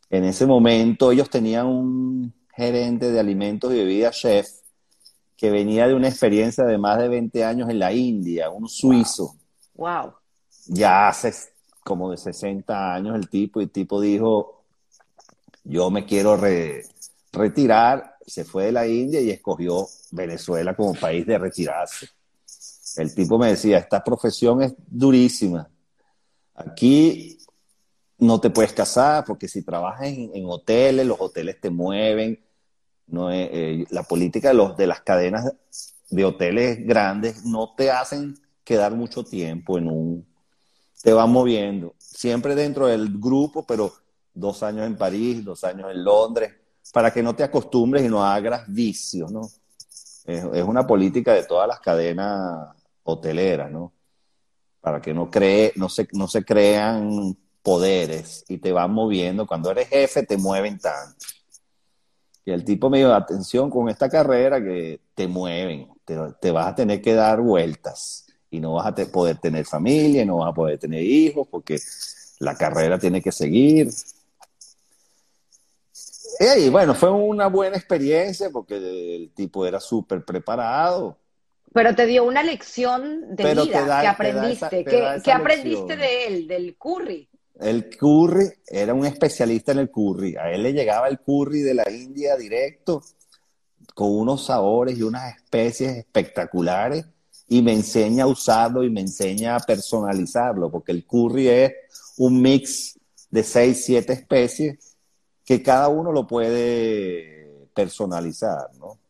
[SPEAKER 2] En ese momento ellos tenían un gerente de alimentos y bebidas, chef, que venía de una experiencia de más de 20 años en la India, un suizo.
[SPEAKER 1] Wow.
[SPEAKER 2] Ya hace como de 60 años el tipo, y el tipo dijo, yo me quiero retirar, se fue de la India y escogió Venezuela como país de retirarse. El tipo me decía, esta profesión es durísima. Aquí no te puedes casar porque si trabajas en, hoteles, los hoteles te mueven. No eh, la política de, los, de las cadenas de hoteles grandes no te hacen quedar mucho tiempo en un... Te van moviendo, siempre dentro del grupo, pero dos años en París, dos años en Londres, para que no te acostumbres y no hagas vicios, es una política de todas las cadenas hoteleras, ¿no? Para que no, cree, no, se, no se crean poderes y te van moviendo. Cuando eres jefe te mueven tanto. Y el tipo me dijo, atención con esta carrera que te mueven, te, vas a tener que dar vueltas y no vas a poder tener familia, no vas a poder tener hijos porque la carrera tiene que seguir. Y bueno, fue una buena experiencia porque el tipo era súper preparado.
[SPEAKER 1] Pero te dio una lección de vida que aprendiste. ¿Qué, aprendiste de él, del curry?
[SPEAKER 2] El curry era un especialista en el curry. A él le llegaba el curry de la India directo, con unos sabores y unas especies espectaculares, y me enseña a usarlo y me enseña a personalizarlo, porque el curry es un mix de seis, siete especies que cada uno lo puede personalizar, ¿no?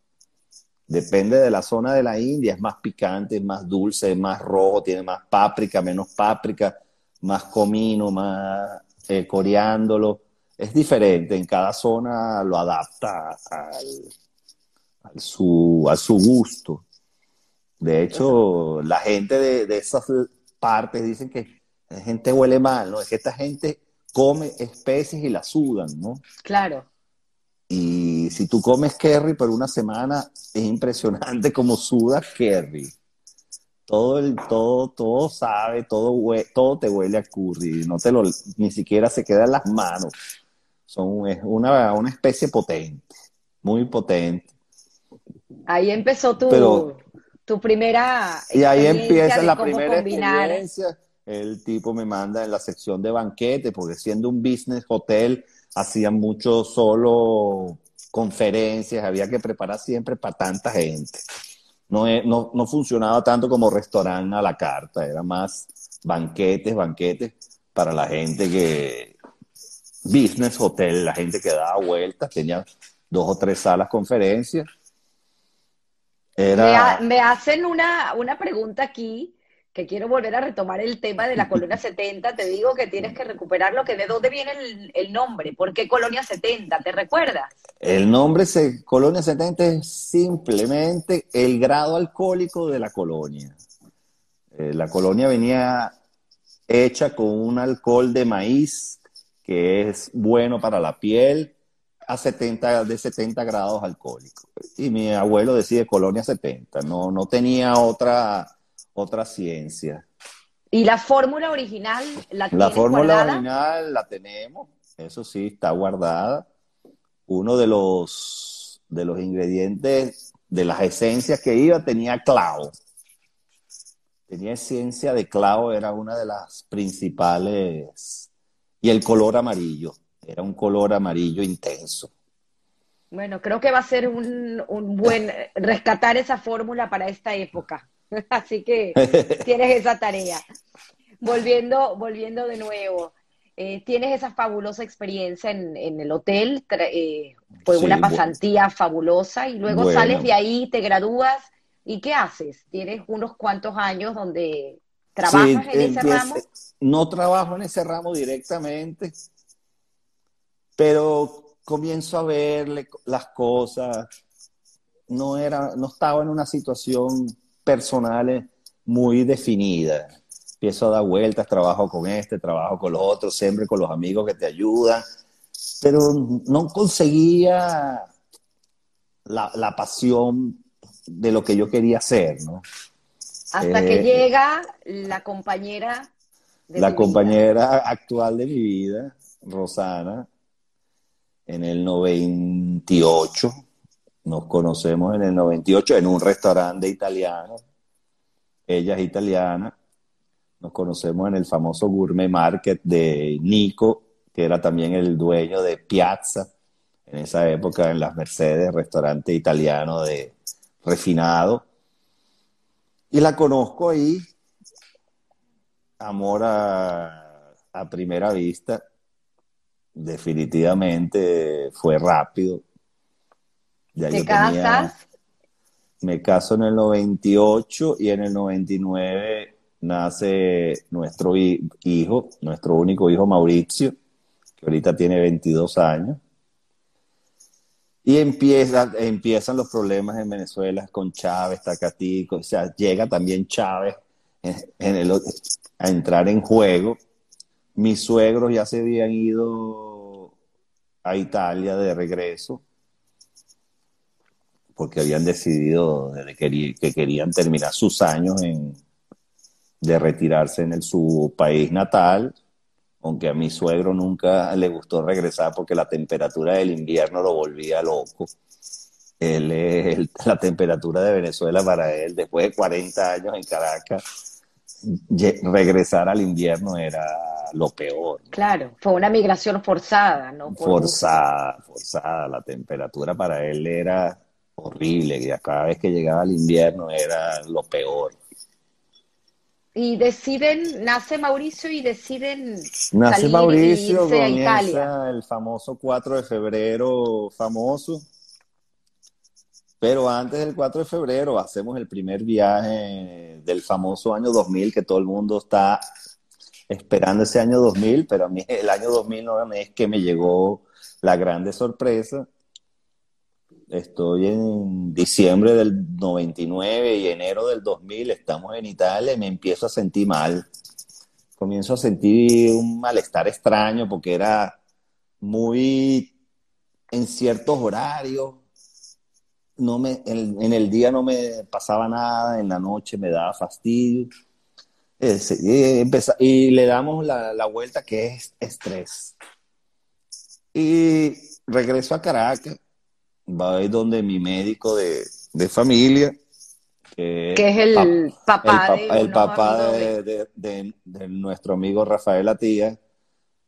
[SPEAKER 2] Depende de la zona de la India, es más picante, es más dulce, es más rojo, tiene más páprica, menos páprica más comino, más eh, coreándolo. Es diferente, en cada zona lo adapta al, su, a su gusto. De hecho, la gente de, de esas partes dicen que la gente huele mal, ¿no? Es que esta gente come especies y la sudan, ¿no?
[SPEAKER 1] Claro.
[SPEAKER 2] Si tú comes curry por una semana, es impresionante como sudas curry. Todo el todo todo sabe todo todo te huele a curry no te lo ni siquiera se queda en las manos. Son es una, una especie potente muy potente.
[SPEAKER 1] Ahí empezó tu tu primera
[SPEAKER 2] y ahí empieza la primera experiencia. El tipo me manda en la sección de banquete porque siendo un business hotel hacían mucho solo conferencias había que preparar siempre para tanta gente no, no, funcionaba tanto como restaurante a la carta, era más banquetes, banquetes para la gente que, business hotel, la gente que daba vueltas, tenía dos o tres salas conferencias.
[SPEAKER 1] Me, me, hacen una, una pregunta aquí que quiero volver a retomar el tema de la colonia 70, te digo que tienes que recuperar lo que de dónde viene el, nombre, ¿por qué colonia 70? ¿Te recuerdas?
[SPEAKER 2] El nombre se, colonia 70 es simplemente el grado alcohólico de la colonia. Eh, la colonia venía hecha con un alcohol de maíz que es bueno para la piel a 70, de 70 grados alcohólicos. Y mi abuelo decide colonia 70, no, no tenía otra otra ciencia.
[SPEAKER 1] ¿Y la fórmula original
[SPEAKER 2] la La fórmula original la tenemos, eso sí, está guardada. Uno de los, de los ingredientes, de las esencias que iba, tenía clavo. Tenía esencia de clavo, era una de las principales. Y el color amarillo, era un color amarillo intenso.
[SPEAKER 1] Bueno, creo que va a ser un, un buen rescatar esa fórmula para esta época. Así que tienes esa tarea. Volviendo, volviendo de nuevo, eh, tienes esa fabulosa experiencia en, el hotel, eh, fue una pasantía fabulosa y luego sales de ahí, te gradúas y ¿qué haces? Tienes unos cuantos años donde trabajas en ese ramo.
[SPEAKER 2] No trabajo en ese ramo directamente, pero comienzo a ver las cosas. No era, no estaba en una situación personales muy definidas. Empiezo a dar vueltas, trabajo con este, trabajo con los otros, siempre con los amigos que te ayudan, pero no conseguía la, pasión de lo que yo quería hacer, ¿no?
[SPEAKER 1] Hasta que eh, llega la compañera.
[SPEAKER 2] la compañera actual de mi vida, Rosana, en el 98 nos conocemos en el 98 en un restaurante italiano. Ella es italiana. Nos conocemos en el famoso Gourmet Market de Nico, que era también el dueño de Piazza, en esa época en las Mercedes, restaurante italiano de refinado. Y la conozco ahí, amor a, a primera vista. definitivamente fue rápido.
[SPEAKER 1] Ya ¿Te casas?
[SPEAKER 2] me caso en el 98 y en el 99 nace nuestro hijo, nuestro único hijo Mauricio, que ahorita tiene 22 años. Y empieza, empiezan los problemas en Venezuela con Chávez, Tacatico, o sea, llega también Chávez en, el, a entrar en juego. Mis suegros ya se habían ido a Italia de regreso porque habían decidido que, que querían terminar sus años en, de retirarse en el, su país natal, aunque a mi suegro nunca le gustó regresar porque la temperatura del invierno lo volvía loco. Él, la temperatura de Venezuela para él, después de 40 años en Caracas, regresar al invierno era lo peor.
[SPEAKER 1] Claro, fue una migración forzada, ¿no?
[SPEAKER 2] forzada, forzada. La temperatura para él era horrible, que cada vez que llegaba el invierno era lo peor.
[SPEAKER 1] Y deciden, nace Mauricio y deciden
[SPEAKER 2] nace Mauricio, a Italia. El famoso 4 de febrero famoso. Pero antes del 4 de febrero hacemos el primer viaje del famoso año 2000 que todo el mundo está esperando ese año 2000, pero a mí el año 2000 no es que me llegó la grande sorpresa Estoy en diciembre del 99 y enero del 2000, estamos en Italia y me empiezo a sentir mal. Comienzo a sentir un malestar extraño porque era muy en ciertos horarios. No me, en, el día no me pasaba nada, en la noche me daba fastidio. y, y le damos la, la vuelta que es estrés. Y regreso a Caracas va a ir donde mi médico de, familia,
[SPEAKER 1] que, es el papá,
[SPEAKER 2] el, papá de, nuestro amigo Rafael Atía,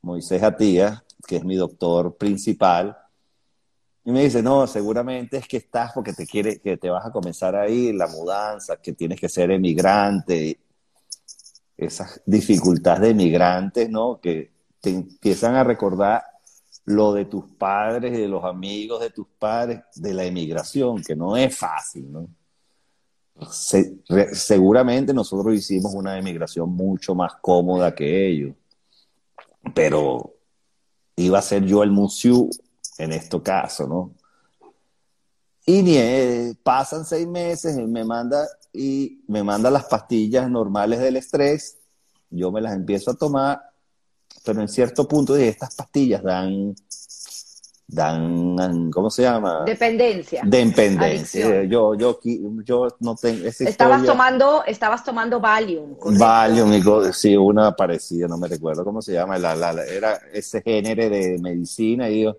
[SPEAKER 2] Moisés Atía, que es mi doctor principal. Y me dice, no, seguramente es que estás porque te quiere, que te vas a comenzar a ir, la mudanza, que tienes que ser emigrante, esas dificultades de emigrantes, ¿no? Que te empiezan a recordar lo de tus padres y de los amigos de tus padres de la emigración, que no es fácil, ¿no? seguramente nosotros hicimos una emigración mucho más cómoda que ellos, pero iba a ser yo el museo en este caso, ¿no? Y ni, eh, pasan seis meses, me manda y me manda las pastillas normales del estrés, yo me las empiezo a tomar pero en cierto punto dije, estas pastillas dan, dan, ¿cómo se llama?
[SPEAKER 1] Dependencia.
[SPEAKER 2] Dependencia. Yo, yo, yo no tengo
[SPEAKER 1] estabas tomando, estabas tomando Valium.
[SPEAKER 2] Valium, y, sí, una parecida, no me recuerdo cómo se llama, la, la, era ese género de medicina y yo,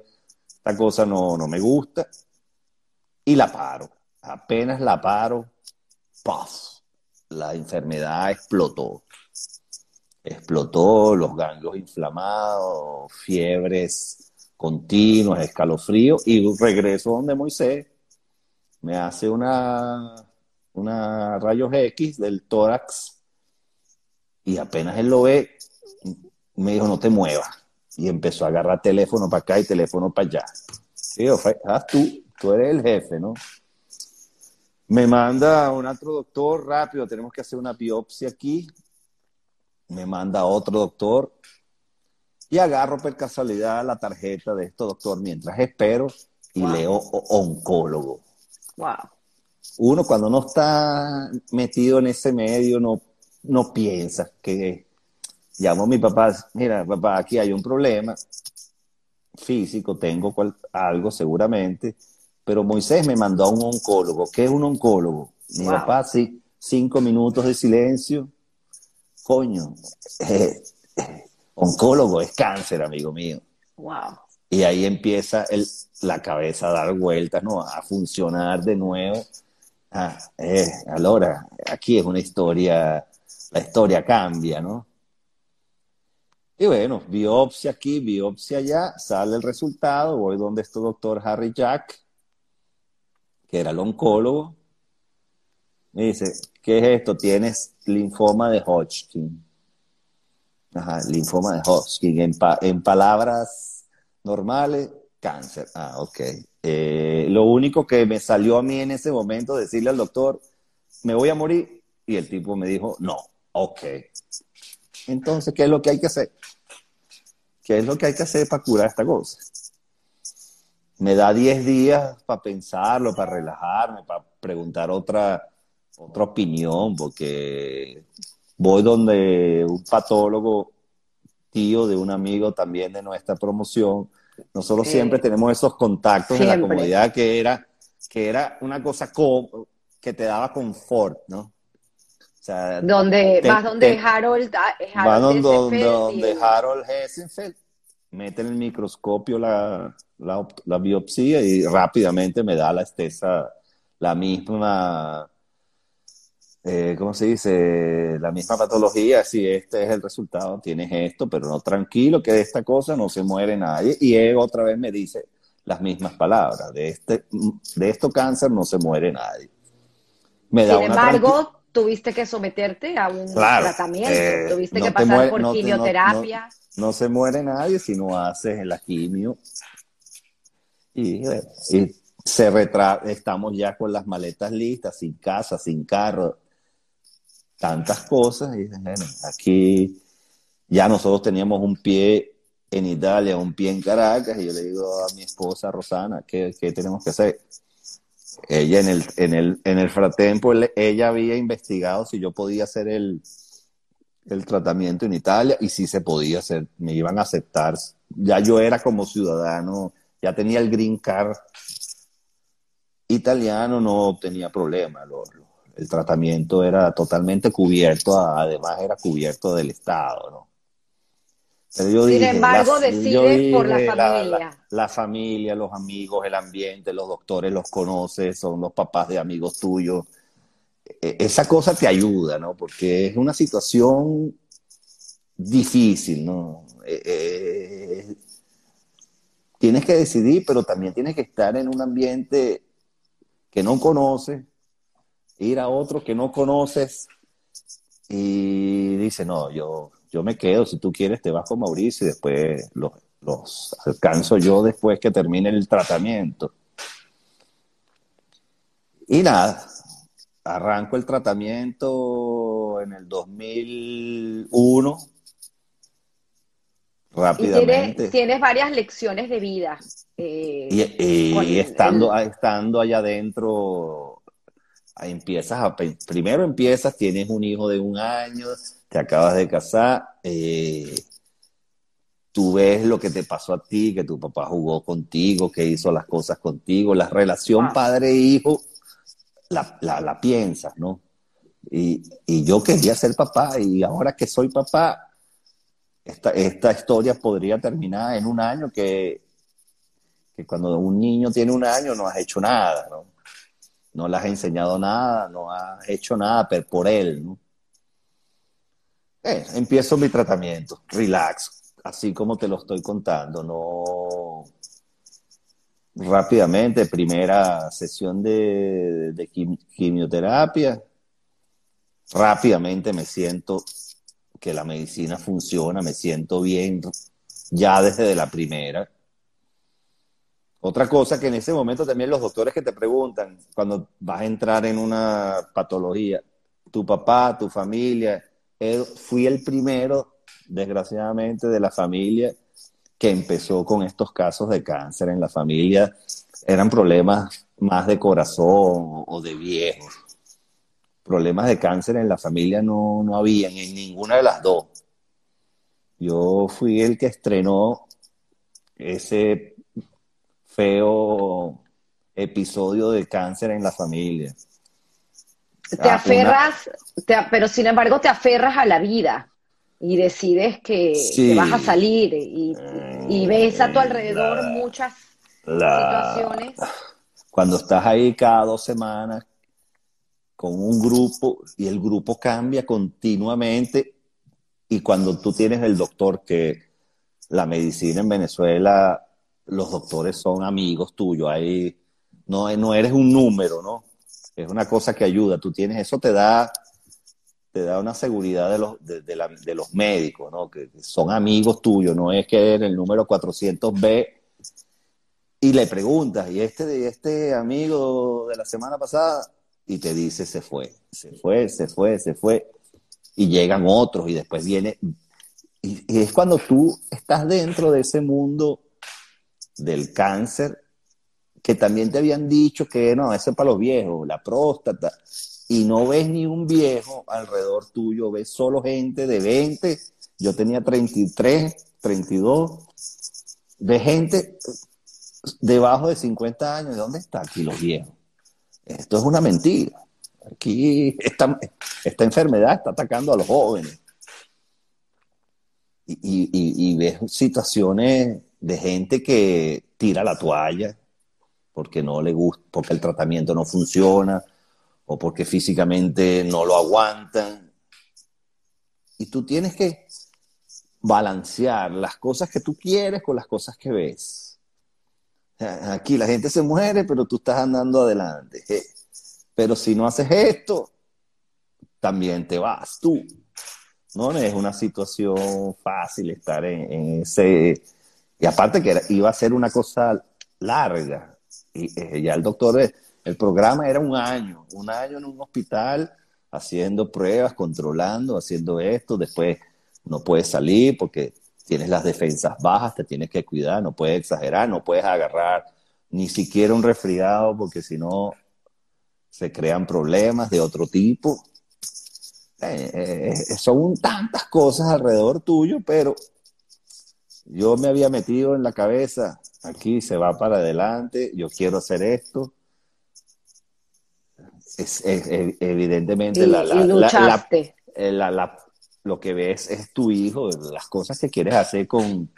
[SPEAKER 2] esta cosa no, no me gusta y la paro. Apenas la paro, ¡puff! La enfermedad explotó explotó, los ganglios inflamados, fiebres continuas, escalofrío, y regreso donde Moisés me hace una, una rayos X del tórax y apenas él lo ve, me dijo, no te muevas. Y empezó a agarrar teléfono para acá y teléfono para allá. Y yo, haz tú, tú eres el jefe, ¿no? Me manda un otro doctor rápido, tenemos que hacer una biopsia aquí me manda otro doctor y agarro por casualidad la tarjeta de este doctor mientras espero y leo oncólogo.
[SPEAKER 1] Wow.
[SPEAKER 2] Uno cuando no está metido en ese medio no, no piensa que llamo a mi papá, mira papá, aquí hay un problema físico, tengo algo seguramente, pero Moisés me mandó a un oncólogo. ¿Qué es un oncólogo? Mi papá, sí, cinco minutos de silencio, coño, eh, oncólogo es cáncer, amigo mío.
[SPEAKER 1] Wow.
[SPEAKER 2] Y ahí empieza el, la cabeza a dar vueltas, ¿no? A funcionar de nuevo. Ah, eh, ahora, aquí es una historia, la historia cambia, ¿no? Y bueno, biopsia aquí, biopsia allá, sale el resultado, voy donde está el doctor Harry Jack, que era el oncólogo, me dice, ¿qué es esto? Tienes linfoma de Hodgkin. Ajá, linfoma de Hodgkin. En, palabras normales, cáncer. Ah, ok. Eh, lo único que me salió a mí en ese momento decirle al doctor, me voy a morir, y el tipo me dijo, no, ok. Entonces, ¿qué es lo que hay que hacer? ¿Qué es lo que hay que hacer para curar esta cosa? Me da 10 días para pensarlo, para relajarme, para preguntar otra, otra opinión, porque voy donde un patólogo, tío de un amigo también de nuestra promoción. Nosotros siempre tenemos esos contactos en la comunidad que era, que era una cosa que te daba confort, ¿no?
[SPEAKER 1] O sea, donde, vas donde Harold,
[SPEAKER 2] ah, Harold donde, donde, Harold Hessenfeld mete en el microscopio la, la, la, biopsia y rápidamente me da la estesa, la misma eh, ¿cómo se dice? La misma patología, si este es el resultado, tienes esto, pero no tranquilo, que de esta cosa no se muere nadie. Y él otra vez me dice las mismas palabras, de, este, de esto cáncer no se muere nadie.
[SPEAKER 1] Me Sin embargo, tuviste que someterte a un tratamiento, eh, tuviste que pasar por quimioterapia.
[SPEAKER 2] No, se muere nadie si no haces la quimio. Y, y se retra estamos ya con las maletas listas, sin casa, sin carro, tantas cosas. Y bueno, aquí ya nosotros teníamos un pie en Italia, un pie en Caracas, y yo le digo a mi esposa Rosana, ¿qué, tenemos que hacer? Ella en el, en el, en el fratempo, ella había investigado si yo podía hacer el, el tratamiento en Italia y si se podía hacer, me iban a aceptar. Ya yo era como ciudadano, ya tenía el green card italiano, no tenía problema. El tratamiento era totalmente cubierto, además era cubierto del Estado, ¿no?
[SPEAKER 1] Pero Sin embargo, decides por la familia.
[SPEAKER 2] La, familia, los amigos, el ambiente, los doctores los conoces, son los papás de amigos tuyos. E, esa cosa te ayuda, ¿no? Porque es una situación difícil, ¿no? E, e, tienes que decidir, pero también tienes que estar en un ambiente que no conoces, ir a otro que no conoces y dice, no, yo, yo me quedo, si tú quieres te vas con Mauricio y después los, los alcanzo yo después que termine el tratamiento. Y nada, arranco el tratamiento en el 2001. Rápidamente.
[SPEAKER 1] Y tienes, varias lecciones de vida.
[SPEAKER 2] Eh, y, estando, estando allá adentro, empiezas a, primero empiezas, tienes un hijo de un año, te acabas de casar, eh, tú ves lo que te pasó a ti, que tu papá jugó contigo, que hizo las cosas contigo, la relación padre-hijo, la, la, piensas, ¿no? Y, y, yo quería ser papá y ahora que soy papá, esta, esta historia podría terminar en un año que, que cuando un niño tiene un año no has hecho nada, ¿no? No le has enseñado nada, no has hecho nada por él, ¿no? Eh, empiezo mi tratamiento, relax, así como te lo estoy contando, no rápidamente, primera sesión de, quimioterapia, rápidamente me siento que la medicina funciona, me siento bien ya desde la primera. Otra cosa que en ese momento también los doctores que te preguntan cuando vas a entrar en una patología, tu papá, tu familia, fui el primero, desgraciadamente, de la familia que empezó con estos casos de cáncer en la familia. Eran problemas más de corazón o de viejos. Problemas de cáncer en la familia no, no habían en ninguna de las dos. Yo fui el que estrenó ese feo episodio de cáncer en la familia.
[SPEAKER 1] Te ah, aferras, pero sin embargo te aferras a la vida y decides que, vas a salir y, ves a tu alrededor muchas situaciones.
[SPEAKER 2] Cuando estás ahí cada dos semanas con un grupo y el grupo cambia continuamente y cuando tú tienes el doctor que la medicina en Venezuela los doctores son amigos tuyos, no, no eres un número, ¿no? Es una cosa que ayuda, tú tienes, eso te da, te da una seguridad de los, de, los médicos, ¿no? Que, son amigos tuyos, no es que en el número 400B y le preguntas, ¿y este, este amigo de la semana pasada? Y te dice, se fue, se fue, se fue, se fue. Y llegan otros y después viene. Y, y es cuando tú estás dentro de ese mundo del cáncer que también te habían dicho que no, eso es para los viejos, la próstata, y no ves ni un viejo alrededor tuyo, ves solo gente de 20, yo tenía 33, 32, de gente debajo de 50 años, ¿de dónde está aquí los viejos? Esto es una mentira. Aquí esta, esta enfermedad está atacando a los jóvenes. Y, y, ves situaciones de gente que tira la toalla porque no le gusta, porque el tratamiento no funciona, o porque físicamente no lo aguantan. Y tú tienes que balancear las cosas que tú quieres con las cosas que ves. Aquí la gente se muere, pero tú estás andando adelante. Pero si no haces esto, también te vas tú. No es una situación fácil estar en, ese... Y aparte que iba a ser una cosa larga. Y eh, ya el doctor el programa era un año, un año en un hospital haciendo pruebas, controlando, haciendo esto, después no puedes salir porque tienes las defensas bajas, te tienes que cuidar, no puedes exagerar, no puedes agarrar ni siquiera un resfriado porque si no se crean problemas de otro tipo. Eh, eh, eh, son tantas cosas alrededor tuyo, pero yo me había metido en la cabeza, aquí se va para adelante, yo quiero hacer esto, es, evidentemente la, la, lo que ves es tu hijo, las cosas que quieres hacer con,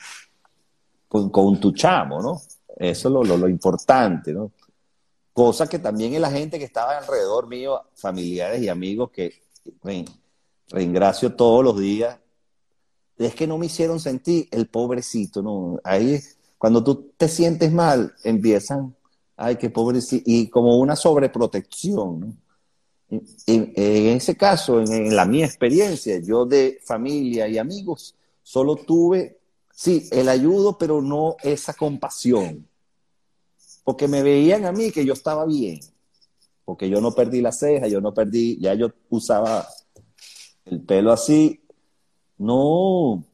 [SPEAKER 2] con, tu chamo, ¿no? Eso es lo, lo, importante, ¿no? Cosa que también es la gente que estaba alrededor mío, familiares y amigos que reingracio todos los días, es que no me hicieron sentir el pobrecito, ¿no? Ahí, cuando tú te sientes mal, empiezan ay, qué pobrecito, y como una sobreprotección. ¿no? En, ese caso, en, la mía experiencia, yo de familia y amigos, solo tuve, sí, el ayudo, pero no esa compasión. Porque me veían a mí que yo estaba bien, porque yo no perdí la ceja, yo no perdí, ya yo usaba el pelo así, no,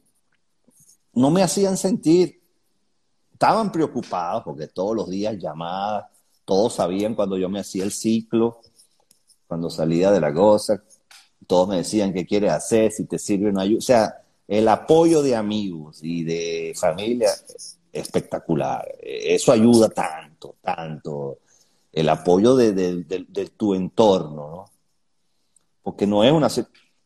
[SPEAKER 2] no me hacían sentir estaban preocupados porque todos los días llamadas, todos sabían cuando yo me hacía el ciclo, cuando salía de la cosa, todos me decían qué quieres hacer, si te sirve una ayuda. O sea, el apoyo de amigos y de familia espectacular. Eso ayuda tanto, tanto. El apoyo de, de tu entorno, ¿no? Porque no es una...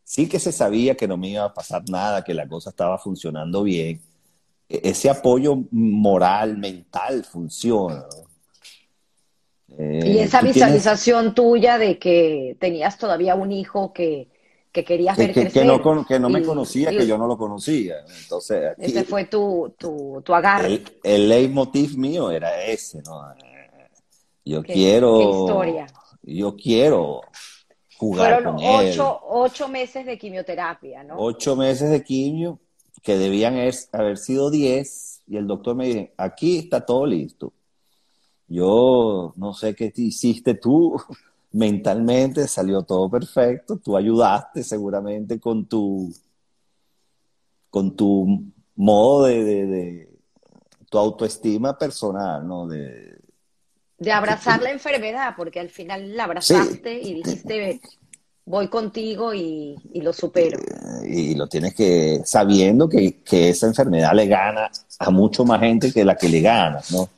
[SPEAKER 2] Sí que se sabía que no me iba a pasar nada, que la cosa estaba funcionando bien, ese apoyo moral, mental funciona.
[SPEAKER 1] Eh, y esa visualización tuya de que tenías todavía un hijo que, que querías ver
[SPEAKER 2] crecer. Que no, que no me conocía, que yo no lo conocía. Entonces,
[SPEAKER 1] ese fue tu, tu, tu agarre.
[SPEAKER 2] El, el, leitmotiv mío era ese, ¿no? Yo quiero...
[SPEAKER 1] Qué historia.
[SPEAKER 2] Yo quiero jugar
[SPEAKER 1] Fueron
[SPEAKER 2] con
[SPEAKER 1] ocho, ocho meses de quimioterapia, ¿no?
[SPEAKER 2] Ocho meses de quimio que debían haber sido 10 y el doctor me dice, aquí está todo listo. Yo no sé qué hiciste tú, mentalmente salió todo perfecto, tú ayudaste seguramente con tu, con tu modo de, tu autoestima personal, ¿no? De,
[SPEAKER 1] de abrazar la enfermedad, porque al final la abrazaste y dijiste, voy contigo y, lo supero.
[SPEAKER 2] Y lo tienes que, sabiendo que, esa enfermedad le gana a mucho más gente que la que le gana, ¿no?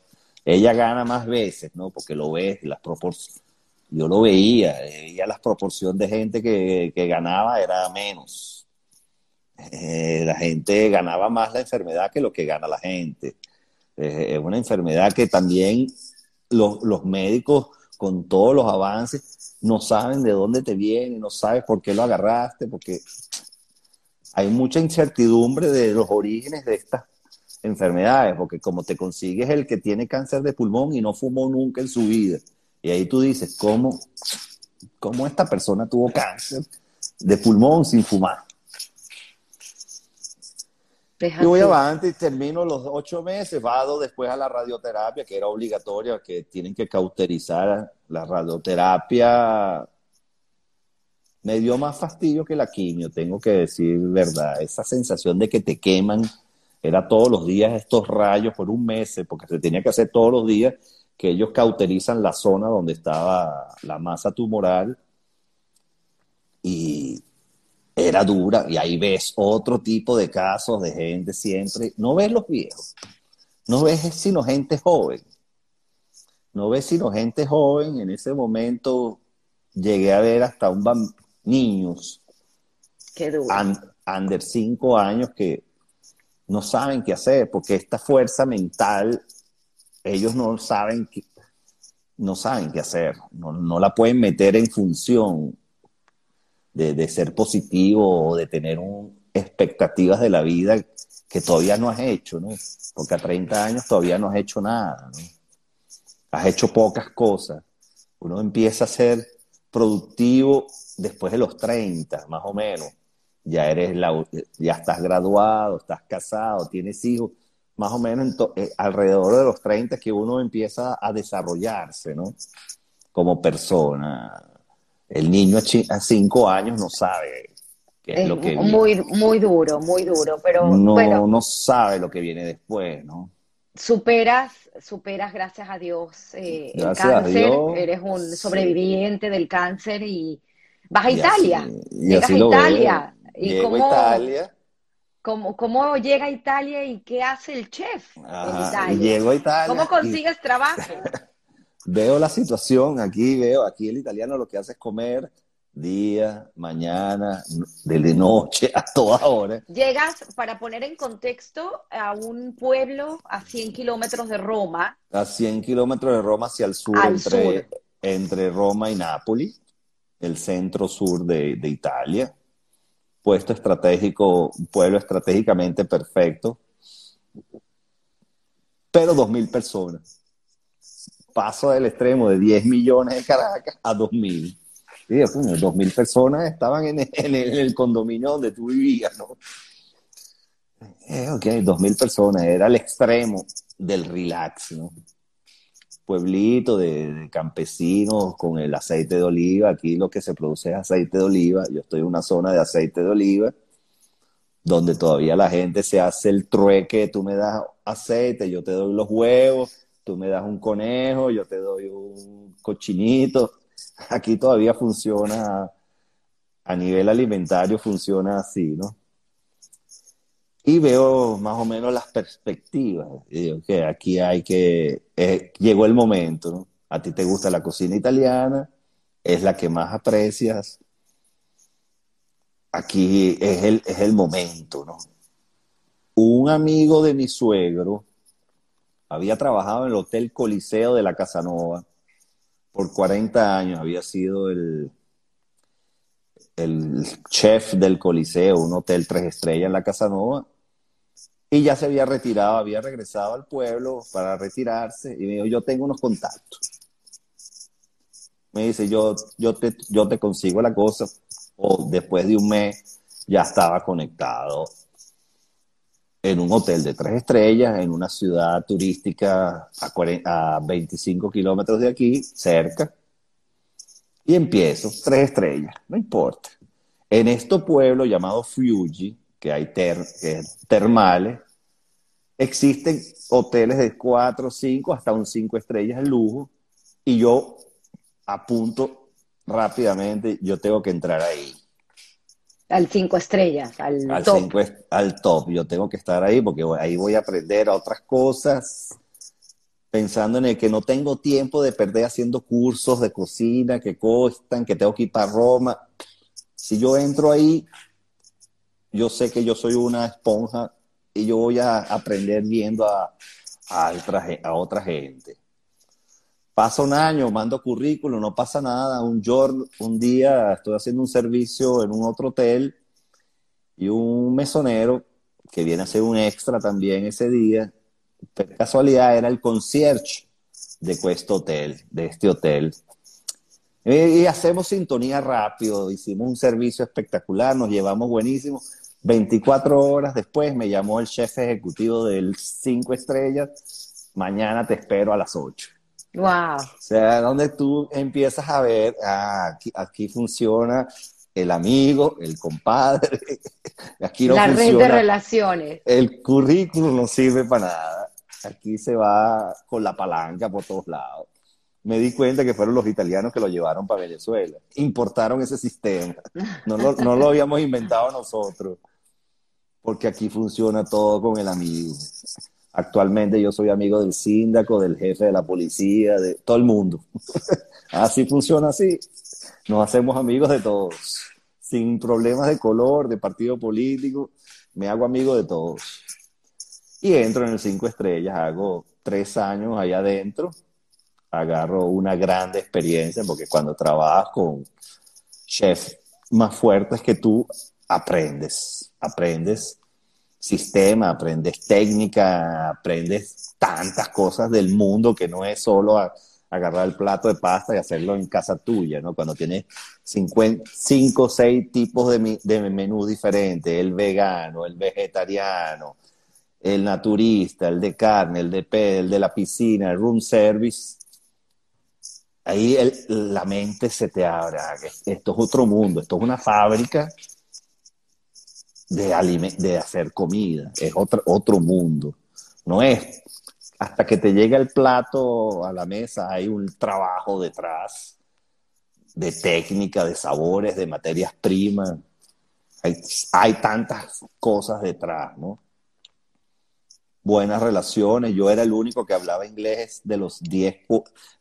[SPEAKER 2] Ella gana más veces, ¿no? Porque lo ves, las proporciones. Yo lo veía, veía las proporciones de gente que, ganaba era menos. Eh, la gente ganaba más la enfermedad que lo que gana la gente. Eh, es una enfermedad que también los, los médicos, con todos los avances, no saben de dónde te viene, no sabes por qué lo agarraste, porque hay mucha incertidumbre de los orígenes de estas enfermedades, porque como te consigues el que tiene cáncer de pulmón y no fumó nunca en su vida, y ahí tú dices, ¿cómo, cómo esta persona tuvo cáncer? de pulmón sin fumar. Y voy adelante y termino los ocho meses, vado después a la radioterapia, que era obligatoria, que tienen que cauterizar la radioterapia. Me dio más fastidio que la quimio, tengo que decir verdad. Esa sensación de que te queman, era todos los días estos rayos por un mes, porque se tenía que hacer todos los días, que ellos cauterizan la zona donde estaba la masa tumoral. Y era dura y ahí ves otro tipo de casos de gente siempre, no ves los viejos, no ves sino gente joven, no ves sino gente joven, en ese momento llegué a ver hasta un niños,
[SPEAKER 1] Qué duro.
[SPEAKER 2] under cinco años que no saben qué hacer, porque esta fuerza mental, ellos no saben qué, no saben qué hacer, no, no la pueden meter en función de, ser positivo o de tener expectativas de la vida que todavía no has hecho, ¿no? Porque a 30 años todavía no has hecho nada, ¿no? Has hecho pocas cosas. Uno empieza a ser productivo después de los 30, más o menos. Ya eres ya estás graduado, estás casado, tienes hijos, más o menos eh, alrededor de los 30 que uno empieza a desarrollarse, ¿no? Como persona el niño a cinco años no sabe qué es, lo que
[SPEAKER 1] muy muy duro muy duro pero
[SPEAKER 2] no no sabe lo que viene después no
[SPEAKER 1] superas superas gracias a Dios eh, el cáncer. Eres un sobreviviente del cáncer y vas a Italia. llegas a Italia. Y cómo, Italia. ¿Cómo, llega a Italia y qué hace el chef en Italia?
[SPEAKER 2] Llego a Italia.
[SPEAKER 1] ¿Cómo consigues trabajo?
[SPEAKER 2] veo la situación aquí, veo aquí el italiano lo que hace es comer día, mañana, de noche, a toda hora.
[SPEAKER 1] Llegas, para poner en contexto, a un pueblo a 100 kilómetros de Roma.
[SPEAKER 2] A 100 kilómetros de Roma hacia el sur, entre, entre Roma y Nápoles, el centro sur de, de Italia. Puesto estratégico, un pueblo estratégicamente perfecto. Pero 2.000 personas paso del extremo de 10 millones de Caracas a 2 mil. Sí, 2 mil personas estaban en el, condominio donde tú vivías, ¿no? Eh, ok, 2 mil personas, era el extremo del relax. Pueblito de, campesinos con el aceite de oliva, aquí lo que se produce es aceite de oliva, yo estoy en una zona de aceite de oliva, donde todavía la gente se hace el trueque, tú me das aceite, yo te doy los huevos, tú me das un conejo, yo te doy un cochinito. Aquí todavía funciona, a nivel alimentario funciona así, ¿no? Y veo más o menos las perspectivas. Digo que aquí hay que, eh, llegó el momento, ¿no? A ti te gusta la cocina italiana, es la que más aprecias. Aquí es el, es el momento, ¿no? Un amigo de mi suegro, había trabajado en el Hotel Coliseo de la Casanova por 40 años, había sido el, el chef del Coliseo, un hotel tres estrellas en la Casanova, y ya se había retirado, había regresado al pueblo para retirarse, y me dijo, yo tengo unos contactos. Me dice, yo, yo, te, yo te consigo la cosa, o después de un mes ya estaba conectado en un hotel de tres estrellas, en una ciudad turística a, a 25 kilómetros de aquí, cerca, y empiezo, tres estrellas, no importa. En este pueblo llamado Fuji, que hay termales, existen hoteles de cuatro, cinco, hasta un cinco estrellas de lujo, y yo apunto rápidamente, yo tengo que entrar ahí
[SPEAKER 1] al cinco estrellas, al, top.
[SPEAKER 2] al top. Yo tengo que estar ahí porque ahí voy a aprender otras cosas, pensando en el que no tengo tiempo de perder haciendo cursos de cocina que costan, que tengo que ir para Roma. Si yo entro ahí, yo sé que yo soy una esponja y yo voy a aprender viendo a, a, otra, a otra gente. Pasa un año, mando currículum, no pasa nada. Un, un día estoy haciendo un servicio en un otro hotel y un mesonero que viene a ser un extra también ese día, de casualidad era el concierge de este hotel, de este hotel. y hacemos sintonía rápido, hicimos un servicio espectacular, nos llevamos buenísimo. 24 horas después me llamó el jefe ejecutivo del 5 estrellas, mañana te espero a las 8.
[SPEAKER 1] Wow. O
[SPEAKER 2] sea, donde tú empiezas a ver, ah, aquí, funciona el amigo, el compadre, aquí no
[SPEAKER 1] La red de relaciones.
[SPEAKER 2] El currículum no sirve para nada. Aquí se va con la palanca por todos lados. Me di cuenta que fueron los italianos que lo llevaron para Venezuela. Importaron ese sistema. No lo, no lo habíamos inventado nosotros. Porque aquí funciona todo con el amigo. Actualmente yo soy amigo del síndaco, del jefe de la policía, de todo el mundo. así funciona así. Nos hacemos amigos de todos, sin problemas de color, de partido político. Me hago amigo de todos. Y entro en el cinco estrellas, hago tres años allá adentro, agarro una gran experiencia, porque cuando trabajas con chefs más fuertes que tú, aprendes, aprendes sistema, aprendes técnica, aprendes tantas cosas del mundo que no es solo agarrar el plato de pasta y hacerlo en casa tuya, ¿no? Cuando tienes cinco o seis tipos de, de menú diferentes, el vegano, el vegetariano, el naturista, el de carne, el de pez, el de la piscina, el room service, ahí la mente se te abre. Ah, esto es otro mundo, esto es una fábrica de, de hacer comida, es otro, otro mundo. No es hasta que te llega el plato a la mesa, hay un trabajo detrás de técnica, de sabores, de materias primas. Hay, hay tantas cosas detrás, ¿no? Buenas relaciones. Yo era el único que hablaba inglés de los 10,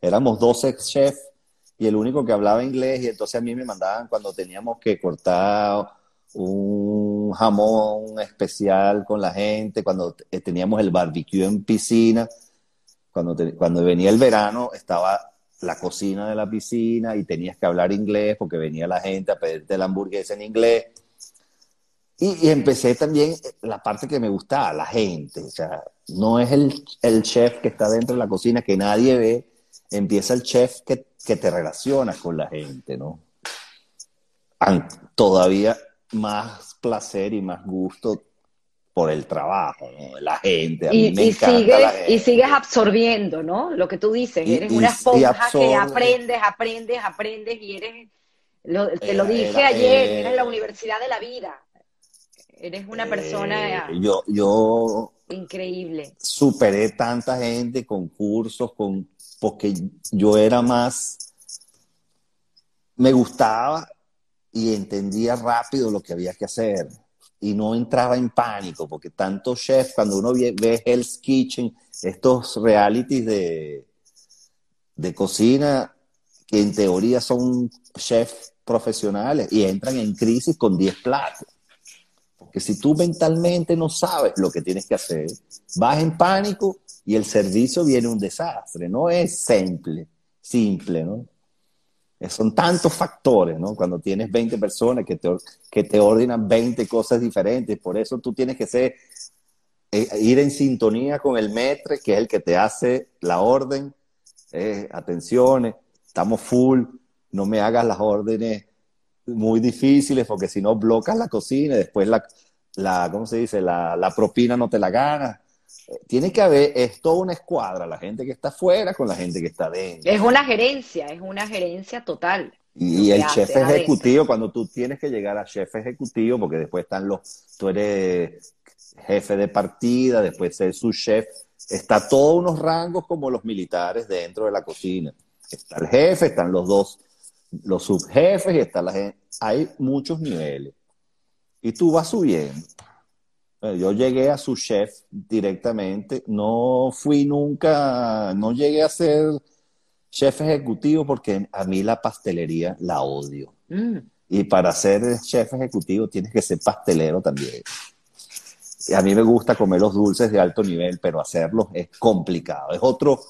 [SPEAKER 2] éramos 12 chefs y el único que hablaba inglés y entonces a mí me mandaban cuando teníamos que cortar un jamón especial con la gente, cuando teníamos el barbecue en piscina, cuando, cuando venía el verano estaba la cocina de la piscina y tenías que hablar inglés porque venía la gente a pedirte la hamburguesa en inglés. Y, empecé también la parte que me gustaba, la gente. O sea, no es el, el, chef que está dentro de la cocina que nadie ve, empieza el chef que, que te relaciona con la gente, ¿no? Todavía más placer y más gusto por el trabajo, ¿no? La gente, a
[SPEAKER 1] y,
[SPEAKER 2] me
[SPEAKER 1] sigues,
[SPEAKER 2] la gente.
[SPEAKER 1] Y sigues absorbiendo, ¿no? Lo que tú dices, eres una esponja que aprendes, aprendes, aprendes y eres, lo, te lo dije ayer, eres la universidad de la vida. Eres una persona
[SPEAKER 2] eh, yo, yo
[SPEAKER 1] increíble.
[SPEAKER 2] Superé tanta gente con cursos, con, porque yo era más, me gustaba y entendía rápido lo que había que hacer y no entraba en pánico, porque tanto chef, cuando uno ve, Hell's Kitchen, estos realities de, de cocina, que en teoría son chefs profesionales y entran en crisis con 10 platos. Porque si tú mentalmente no sabes lo que tienes que hacer, vas en pánico y el servicio viene un desastre. No es simple, simple, ¿no? Son tantos factores, ¿no? Cuando tienes 20 personas que te, que te ordenan 20 cosas diferentes, por eso tú tienes que ser, eh, ir en sintonía con el metre, que es el que te hace la orden. Eh, atención, estamos full, no me hagas las órdenes muy difíciles porque si no blocas la cocina y después la, la ¿cómo se dice? La, la propina no te la ganas tiene que haber, es toda una escuadra, la gente que está afuera con la gente que está dentro.
[SPEAKER 1] Es una gerencia, es una gerencia total.
[SPEAKER 2] Y el chef ejecutivo, cuando tú tienes que llegar a chef ejecutivo, porque después están los, tú eres jefe de partida, después es su chef, está todos unos rangos como los militares dentro de la cocina. Está el jefe, están los dos, los subjefes y está la gente. Hay muchos niveles. Y tú vas subiendo. Yo llegué a su chef directamente, no fui nunca, no llegué a ser chef ejecutivo porque a mí la pastelería la odio. Mm. Y para ser chef ejecutivo tienes que ser pastelero también. Y a mí me gusta comer los dulces de alto nivel, pero hacerlos es complicado. Es, otro,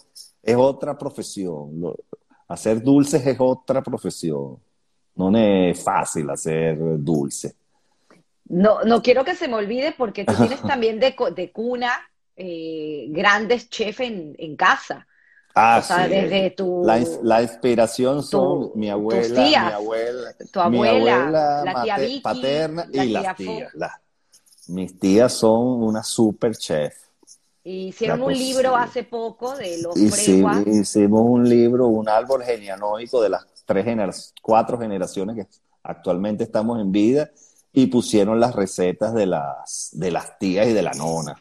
[SPEAKER 2] es otra profesión. Hacer dulces es otra profesión. No es fácil hacer dulces.
[SPEAKER 1] No, no quiero que se me olvide porque tú tienes también de, de cuna eh, grandes chefs en, casa.
[SPEAKER 2] Ah, sí. desde tu... La, inspiración son mi abuela, mi abuela,
[SPEAKER 1] tu abuela, la tía Vicky,
[SPEAKER 2] paterna y las tías. mis tías son una super chef.
[SPEAKER 1] Hicieron un libro hace poco de los
[SPEAKER 2] Hicimos, hicimos un libro, un árbol genealógico de las tres cuatro generaciones que actualmente estamos en vida y pusieron las recetas de las, de las tías y de la nona.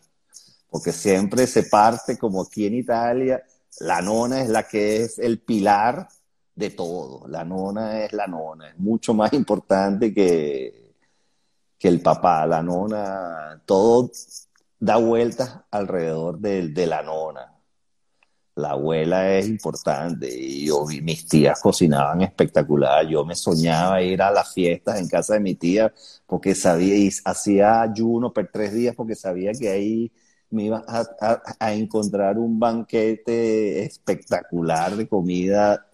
[SPEAKER 2] Porque siempre se parte como aquí en Italia, la nona es la que es el pilar de todo. La nona es la nona, es mucho más importante que, que el papá. La nona, todo da vueltas alrededor de, de la nona. La abuela es importante y yo vi mis tías cocinaban espectacular. Yo me soñaba ir a las fiestas en casa de mi tía porque sabía y hacía ayuno por tres días porque sabía que ahí me iba a, encontrar un banquete espectacular de comida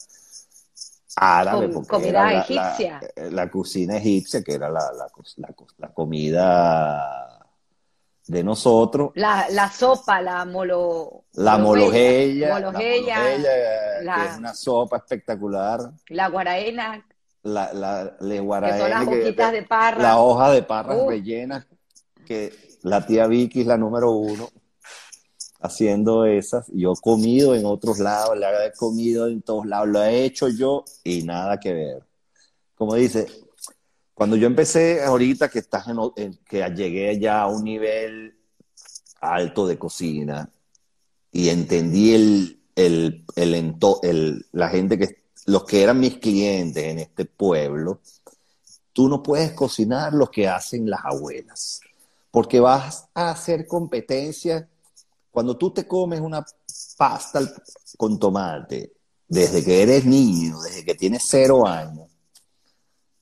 [SPEAKER 2] árabe.
[SPEAKER 1] comida egipcia.
[SPEAKER 2] La, cocina egipcia, que era la, la, comida de nosotros.
[SPEAKER 1] La, sopa, la molo...
[SPEAKER 2] La mologeya. que es una sopa espectacular.
[SPEAKER 1] La guaraena.
[SPEAKER 2] La, la, le guaraena,
[SPEAKER 1] que son las hojitas de parra.
[SPEAKER 2] La hoja de parra rellena que la tía Vicky es la número uno haciendo esas. Yo he comido en otros lados, la he comido en todos lados, lo he hecho yo y nada que ver. Como dice, cuando yo empecé ahorita que estás en, que llegué ya a un nivel alto de cocina y entendí el, el, el, el, la gente que los que eran mis clientes en este pueblo, tú no puedes cocinar lo que hacen las abuelas porque vas a hacer competencia. Cuando tú te comes una pasta con tomate, desde que eres niño, desde que tienes cero años,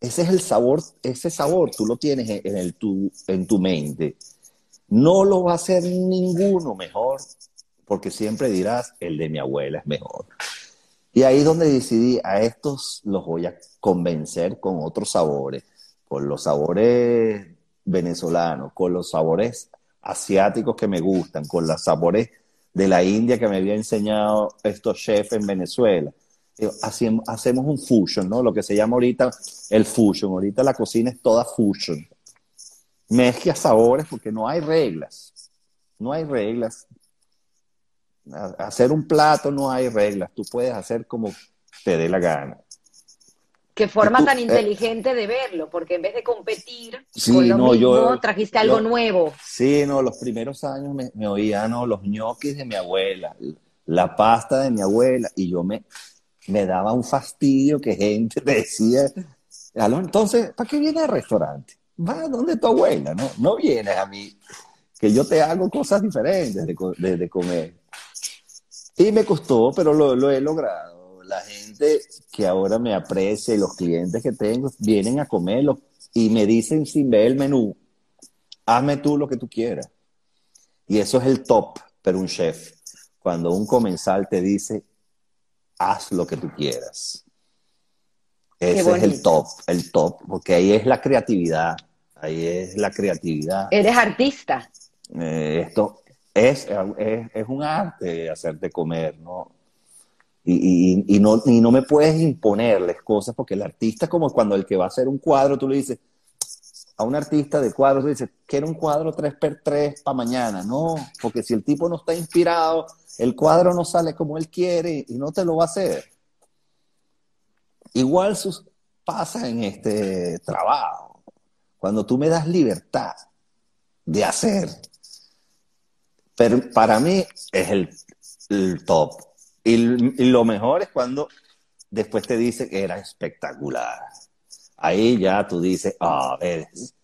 [SPEAKER 2] ese es el sabor, ese sabor tú lo tienes en, tu, en tu mente. No lo va a hacer ninguno mejor, porque siempre dirás, el de mi abuela es mejor. Y ahí es donde decidí, a estos los voy a convencer con otros sabores, con los sabores venezolano, con los sabores asiáticos que me gustan, con los sabores de la India que me había enseñado estos chefs en Venezuela. Hacemos un fusion, ¿no? Lo que se llama ahorita el fusion. Ahorita la cocina es toda fusion. Mezcla sabores porque no hay reglas. No hay reglas. Hacer un plato no hay reglas. Tú puedes hacer como te dé la gana.
[SPEAKER 1] Qué forma tan eh, inteligente de verlo, porque en vez de competir con lo mismo, trajiste algo nuevo.
[SPEAKER 2] Sí, no, los primeros años me, me oían no, los ñoquis de mi abuela, la pasta de mi abuela, y yo me, me daba un fastidio que gente decía, entonces, ¿para qué vienes al restaurante? Va donde tu abuela, ¿no? No vienes a mí, que yo te hago cosas diferentes de, comer. Y me costó, pero lo, lo he logrado la gente que ahora me aprecia y los clientes que tengo vienen a comerlo y me dicen sin ver el menú, hazme tú lo que tú quieras. Y eso es el top, pero un chef, cuando un comensal te dice, haz lo que tú quieras. Ese es el top, el top, porque ahí es la creatividad, ahí es la creatividad.
[SPEAKER 1] Eres artista.
[SPEAKER 2] Eh, esto es, es, es, un arte hacerte comer, ¿no? Y, y, no, y no me puedes imponerles cosas porque el artista como cuando el que va a hacer un cuadro, tú le dices a un artista de cuadros, tú dices, quiero un cuadro 3x3 para mañana. No, porque si el tipo no está inspirado, el cuadro no sale como él quiere y no te lo va a hacer. Igual sus, pasa en este trabajo. Cuando tú me das libertad de hacer, pero para mí es el, top y, lo mejor es cuando después te dice que era espectacular. Ahí ya tú dices, ah, ves.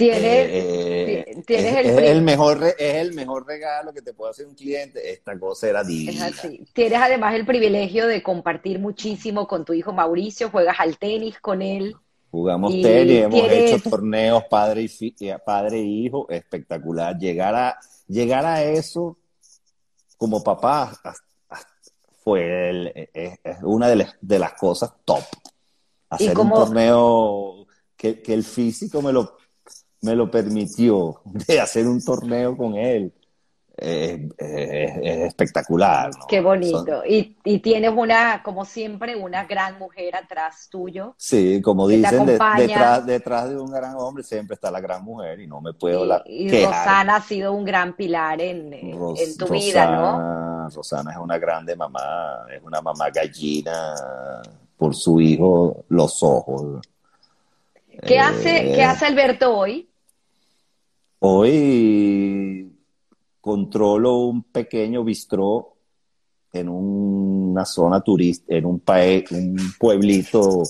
[SPEAKER 1] Tienes, eh, eh,
[SPEAKER 2] tienes el, es, el, mejor es el mejor regalo que te puede hacer un cliente. Esta cosa era divina.
[SPEAKER 1] Tienes además el privilegio de compartir muchísimo con tu hijo Mauricio. Juegas al tenis con él.
[SPEAKER 2] Jugamos tenis, hemos hecho torneos padre y, padre e hijo, espectacular. Llegar a, llegar a eso como papá, fue es, una de las, de las cosas top. Hacer un torneo que, que, el físico me lo, me lo permitió, de hacer un torneo con él. es, espectacular.
[SPEAKER 1] Qué bonito. Y, tienes una, como siempre, una gran mujer atrás tuyo.
[SPEAKER 2] Sí, como dicen, detrás, detrás de un gran hombre siempre está la gran mujer y no me puedo la
[SPEAKER 1] Y Rosana ha sido un gran pilar en, tu vida, ¿no?
[SPEAKER 2] Rosana es una grande mamá, es una mamá gallina por su hijo, los ojos.
[SPEAKER 1] ¿Qué, hace, ¿qué eh, hace Alberto hoy?
[SPEAKER 2] Hoy controlo un pequeño bistró en una zona turista, en un, un pueblito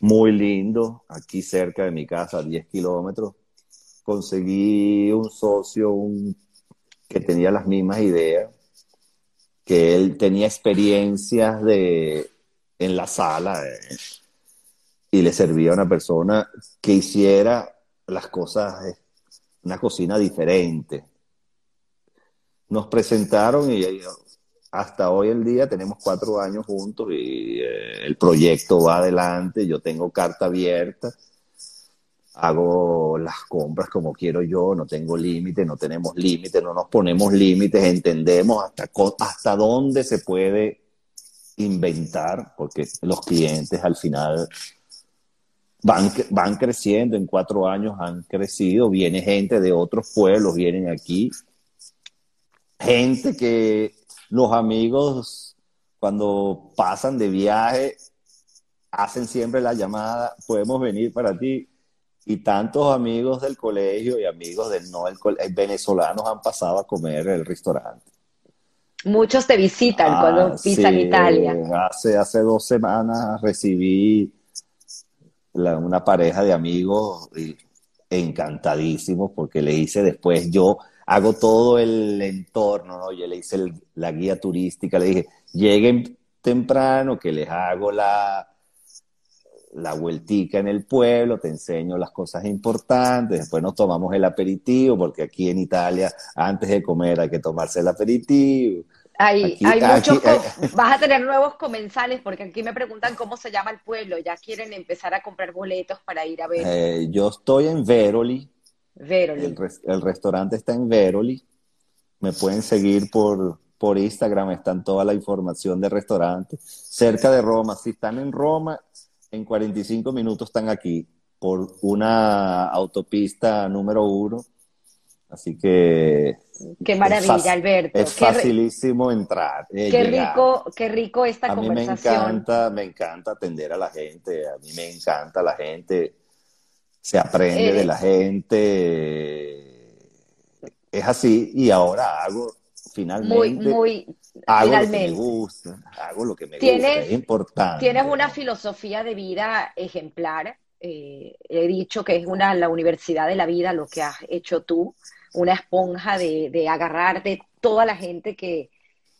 [SPEAKER 2] muy lindo, aquí cerca de mi casa, a 10 kilómetros. Conseguí un socio que tenía las mismas ideas, que él tenía experiencias de, en la sala eh, y le servía a una persona que hiciera las cosas, una cocina diferente. Nos presentaron y hasta hoy el día tenemos cuatro años juntos y eh, el proyecto va adelante, yo tengo carta abierta, hago las compras como quiero yo, no tengo límite, no tenemos límite, no nos ponemos límites, entendemos hasta, hasta dónde se puede inventar, porque los clientes al final van, van creciendo, en cuatro años han crecido, viene gente de otros pueblos, vienen aquí gente que los amigos cuando pasan de viaje hacen siempre la llamada, podemos venir para ti. Y tantos amigos del colegio y amigos del no el eh, venezolanos han pasado a comer el restaurante.
[SPEAKER 1] Muchos te visitan cuando ah, pisan Italia.
[SPEAKER 2] Hace, hace dos semanas recibí una pareja de amigos encantadísimos porque le hice después yo hago todo el entorno, ¿no? Yo le hice la guía turística, le dije, lleguen temprano, que les hago la, la vueltica en el pueblo, te enseño las cosas importantes, después nos tomamos el aperitivo, porque aquí en Italia, antes de comer hay que tomarse el aperitivo.
[SPEAKER 1] Hay, hay muchos, eh, vas a tener nuevos comensales, porque aquí me preguntan cómo se llama el pueblo, ya quieren empezar a comprar boletos para ir a ver.
[SPEAKER 2] Eh, yo estoy en Veroli, el, restaurante está en Veroli. Me pueden seguir por, por Instagram, están toda la información del restaurante. Cerca de Roma. Si están en Roma, en 45 minutos están aquí por una autopista número uno. Así que.
[SPEAKER 1] Qué maravilla, Alberto.
[SPEAKER 2] Es facilísimo entrar.
[SPEAKER 1] Eh, qué rico, qué rico esta conversación.
[SPEAKER 2] A mí me encanta, me encanta atender a la gente. A mí me encanta la gente se aprende de la gente. Es así, y ahora hago finalmente.
[SPEAKER 1] Muy, muy.
[SPEAKER 2] Hago lo que me gusta, hago lo que me gusta, es importante.
[SPEAKER 1] Tienes una filosofía de vida ejemplar. Eh, he dicho que es una la universidad de la vida lo que has hecho tú, una esponja de, de agarrar de toda la gente que,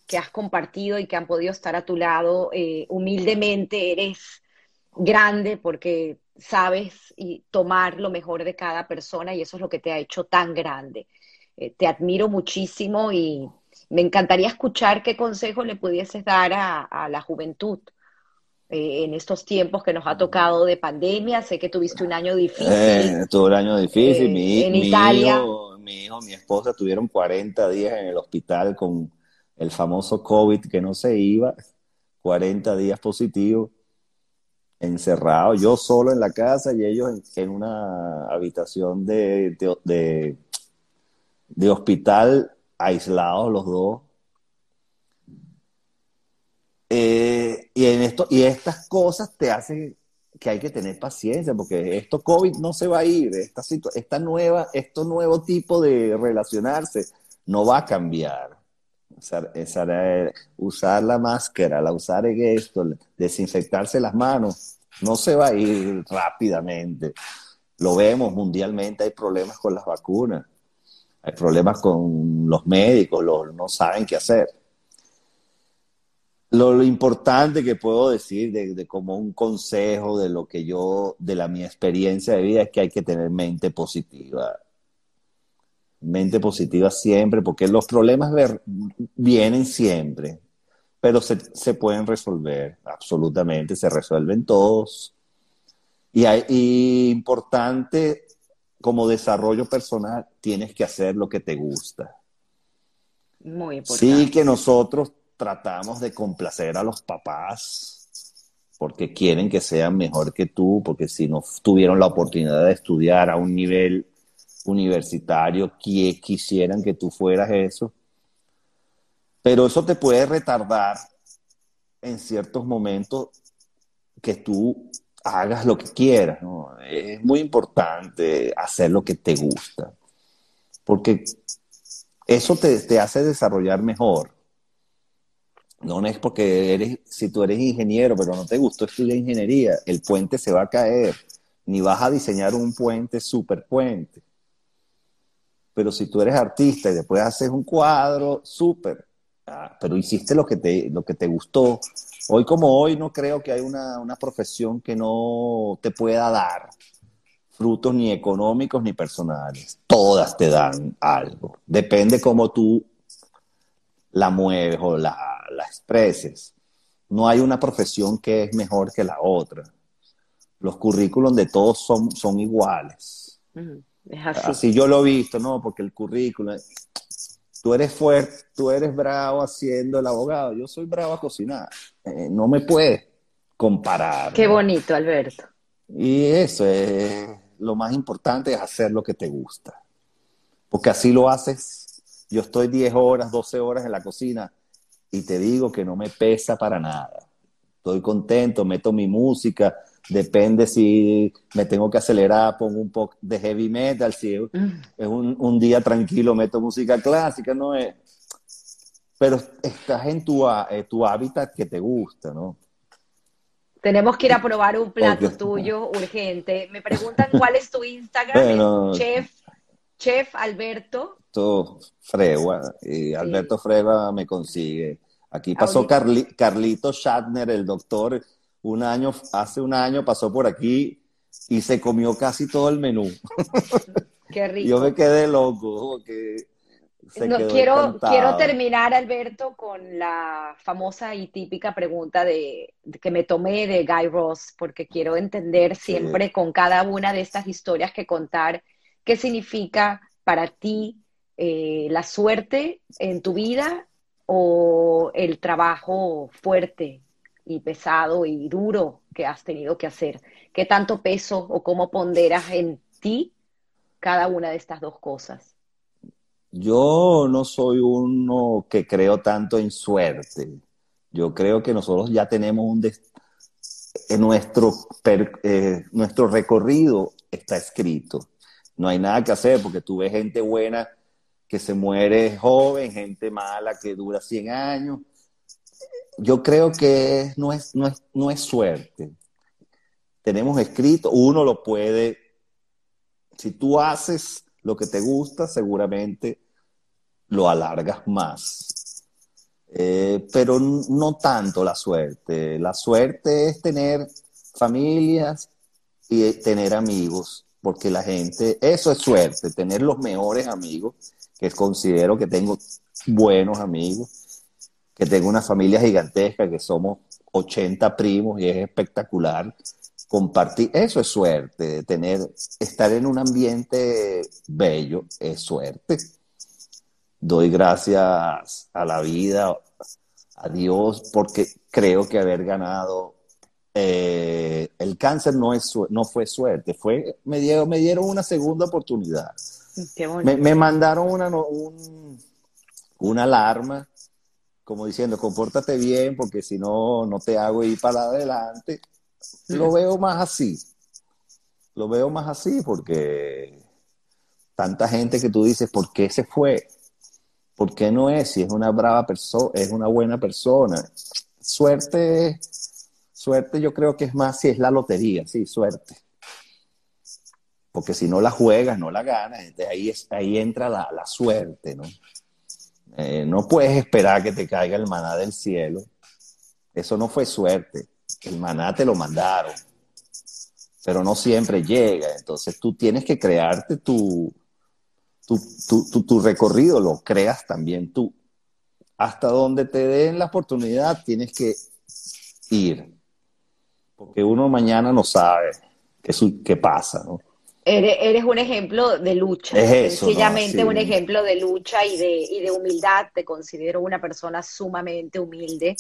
[SPEAKER 1] que, has compartido y que han podido estar a tu lado. Eh, humildemente eres grande porque sabes y tomar lo mejor de cada persona y eso es lo que te ha hecho tan grande. Eh, te admiro muchísimo y me encantaría escuchar qué consejo le pudieses dar a, la juventud eh, en estos tiempos que nos ha tocado de pandemia. Sé que tuviste un año difícil.
[SPEAKER 2] Eh, tuve un año difícil. mi, en Italia. Hijo, mi hijo, mi esposa tuvieron 40 días en el hospital con el famoso COVID que no se iba, 40 días positivos encerrado, yo solo en la casa y ellos en, una habitación de, de, hospital, aislados los dos. Eh, y, en esto, y estas cosas te hacen que hay que tener paciencia, porque esto COVID no se va a ir, esta, esta nueva, esto nuevo tipo de relacionarse no va a cambiar. Usar, la máscara, la usar esto, desinfectarse las manos, no se va a ir rápidamente. Lo vemos mundialmente, hay problemas con las vacunas, hay problemas con los médicos, no saben qué hacer. Lo, importante que puedo decir de, como un consejo de lo que yo, de la mi experiencia de vida, es que hay que tener mente positiva. Mente positiva siempre, porque los problemas vienen siempre pero se, pueden resolver, absolutamente, se resuelven todos. Y, hay, importante, como desarrollo personal, tienes que hacer lo que te gusta.
[SPEAKER 1] Muy importante.
[SPEAKER 2] Sí que nosotros tratamos de complacer a los papás porque quieren que sean mejor que tú, porque si no tuvieron la oportunidad de estudiar a un nivel universitario, quisieran que tú fueras eso. Pero eso te puede retardar en ciertos momentos que tú hagas lo que quieras. Es muy importante hacer lo que te gusta, porque eso te, te hace desarrollar mejor. No es porque eres, si tú eres ingeniero, pero no te gustó estudiar ingeniería, el puente se va a caer, ni vas a diseñar un puente super puente. Pero si tú eres artista y después haces un cuadro, súper. Ah, pero hiciste lo que, te, lo que te gustó. Hoy como hoy no creo que hay una, una profesión que no te pueda dar frutos ni económicos ni personales. Todas te dan algo. Depende cómo tú la mueves o la, la expreses. No hay una profesión que es mejor que la otra. Los currículums de todos son, son iguales. así. yo lo he visto, ¿no? Porque el currículum, tú eres fuerte, tú eres bravo haciendo el abogado, yo soy bravo a cocinar. Eh, no me puedes comparar.
[SPEAKER 1] Qué bonito, Alberto.
[SPEAKER 2] Y eso es lo más importante, es hacer lo que te gusta. Porque así lo haces. Yo estoy 10 horas, 12 horas en la cocina y te digo que no me pesa para nada. Estoy contento, meto mi música, depende si me tengo que acelerar, pongo un poco de heavy metal, si es mm. un, día tranquilo, meto música clásica, no es. Pero estás en tu, eh, tu hábitat que te gusta, ¿no?
[SPEAKER 1] Tenemos que ir a probar un plato tuyo urgente. Me preguntan cuál es tu Instagram, chef, chef Alberto.
[SPEAKER 2] Fregua, y Alberto Fregua me consigue. Aquí pasó Carlito Shatner, el doctor, un año, hace un año pasó por aquí y se comió casi todo el menú.
[SPEAKER 1] Qué rico.
[SPEAKER 2] Yo me quedé loco
[SPEAKER 1] quiero, quiero terminar, Alberto, con la famosa y típica pregunta de, que me tomé de Guy Ross, porque quiero entender siempre con cada una de estas historias que contar qué significa para ti eh, la suerte en tu vida o el trabajo fuerte y pesado y duro que has tenido que hacer? ¿Qué tanto peso o cómo ponderas en ti cada una de estas dos cosas?
[SPEAKER 2] Yo no soy uno que creo tanto en suerte. Yo creo que nosotros ya tenemos un... En nuestro, eh, nuestro recorrido está escrito. No hay nada que hacer porque tú ves gente buena que se muere joven, gente mala que dura 100 años. Yo creo que no es, no es, no es suerte. Tenemos escrito, uno lo puede, si tú haces lo que te gusta, seguramente lo alargas más. Eh, pero no tanto la suerte. La suerte es tener familias y tener amigos, porque la gente, eso es suerte, tener los mejores amigos que considero que tengo buenos amigos, que tengo una familia gigantesca, que somos 80 primos y es espectacular. Compartir, eso es suerte, tener, estar en un ambiente bello es suerte. Doy gracias a la vida, a Dios, porque creo que haber ganado eh, el cáncer no, es, no fue suerte, fue, me, dieron, me dieron una segunda oportunidad. Me, mandaron una, una alarma, como diciendo, compórtate bien, porque si no, no te hago ir para adelante. Lo veo más así. Lo veo más así porque tanta gente que tú dices, ¿por qué se fue? ¿Por qué no es? Si es una brava persona, es una buena persona. Suerte, suerte yo creo que es más si es la lotería, sí, suerte porque si no la juegas, no la ganas, ahí, es, ahí entra la, suerte, ¿no? Eh, no puedes esperar que te caiga el maná del cielo. Eso no fue suerte. El maná te lo mandaron, pero no siempre llega. Entonces tú tienes que crearte tu, tu, recorrido, lo creas también tú. Hasta donde te den la oportunidad tienes que ir, porque uno mañana no sabe qué, qué pasa, ¿no?
[SPEAKER 1] Eres, un ejemplo de lucha, sencillamente un ejemplo de lucha y de, y de humildad. Te considero una persona sumamente humilde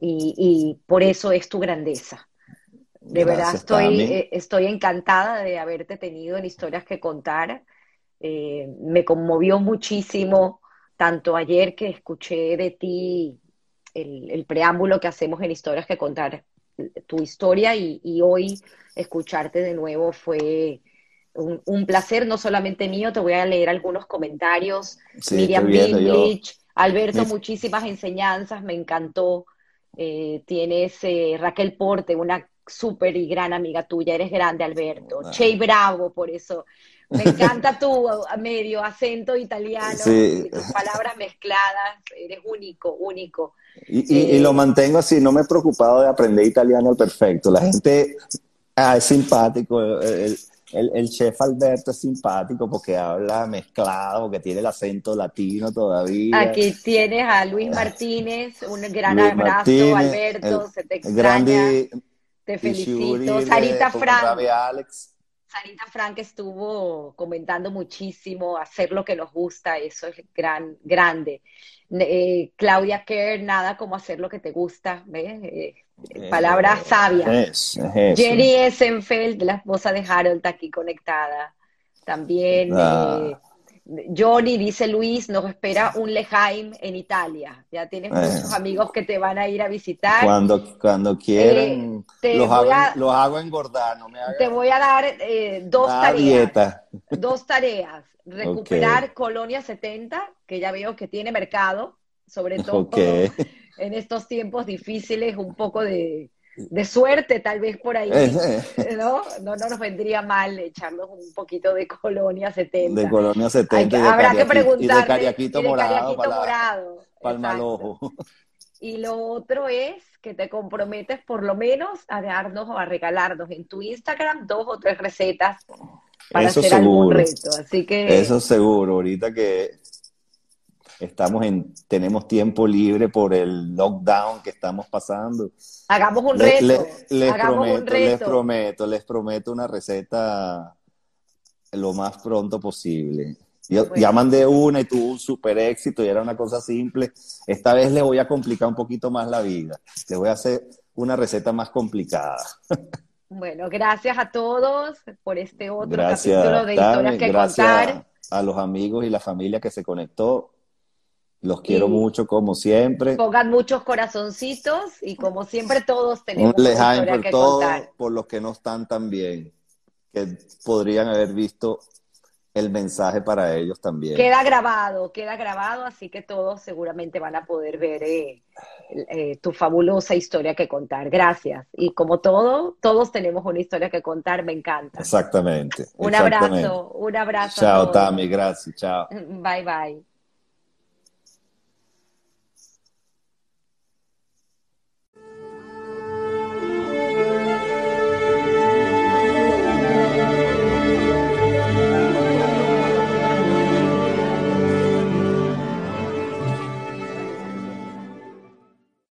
[SPEAKER 1] y, por eso es tu grandeza. De verdad estoy, eh, estoy encantada de haberte tenido en historias que contar. Eh, me conmovió muchísimo, tanto ayer que escuché de ti el, preámbulo que hacemos en historias que contar, tu historia y, hoy escucharte de nuevo fue un, placer, no solamente mío, te voy a leer algunos comentarios. Miriam Binglich, Alberto, muchísimas enseñanzas, me encantó. Eh, tienes eh, Raquel Porte, una súper y gran amiga tuya, eres grande, Alberto. Ah. Che Bravo, por eso. Me encanta tu medio acento italiano, tus palabras mezcladas, eres único, único.
[SPEAKER 2] Y, lo mantengo así, no me he preocupado de aprender italiano al perfecto. La gente ah, es simpático, el, el, chef Alberto es simpático porque habla mezclado, porque tiene el acento latino todavía.
[SPEAKER 1] Aquí tienes a Luis Martínez, un gran abrazo, Alberto, se te extraña. te felicito. Sarita Frank. Sarita Frank estuvo comentando muchísimo, hacer lo que nos gusta, eso es gran, grande. Eh, Claudia Kerr, nada como hacer lo que te gusta, ¿ves? Eh, eh, palabras sabias. Jenny Essenfeld, la esposa de Harold, aquí conectada. También ah. Johnny, dice Luis, nos espera un Lejaim en Italia. Ya tienes muchos amigos que te van a ir a visitar.
[SPEAKER 2] Cuando, cuando quieran, los, hago, engordar. No me
[SPEAKER 1] Te voy a dar dos tareas. Dos tareas. Recuperar Colonia 70, que ya veo que tiene mercado, sobre todo en estos tiempos difíciles, un poco de, suerte tal vez por ahí, ¿no? ¿no? nos vendría mal echarnos un poquito de Colonia 70.
[SPEAKER 2] De Colonia 70.
[SPEAKER 1] habrá que preguntar.
[SPEAKER 2] Y de Cariaquito, morado, para,
[SPEAKER 1] Y lo otro es que te comprometes por lo menos a darnos o a regalarnos en tu Instagram dos o tres recetas para hacer algún reto. Así que...
[SPEAKER 2] Eso seguro, ahorita que estamos en, tenemos tiempo libre por el lockdown que estamos pasando.
[SPEAKER 1] Hagamos un reto.
[SPEAKER 2] les, prometo, les prometo, les prometo una receta lo más pronto posible. Yo ya mandé una y tuvo un super éxito y era una cosa simple. Esta vez le voy a complicar un poquito más la vida. Le voy a hacer una receta más complicada.
[SPEAKER 1] Bueno, gracias a todos por este otro capítulo de historias que contar.
[SPEAKER 2] A los amigos y la familia que se conectó. Los quiero mucho, como siempre.
[SPEAKER 1] Pongan muchos corazoncitos y como siempre todos tenemos una historia que contar.
[SPEAKER 2] por los que no están tan bien, que podrían haber visto el mensaje para ellos también.
[SPEAKER 1] Queda grabado, queda grabado, así que todos seguramente van a poder ver eh, eh, tu fabulosa historia que contar. Gracias. Y como todo, todos tenemos una historia que contar, me encanta.
[SPEAKER 2] Exactamente.
[SPEAKER 1] Un abrazo, un abrazo.
[SPEAKER 2] Chao, Tami, gracias, chao.
[SPEAKER 1] Bye, bye.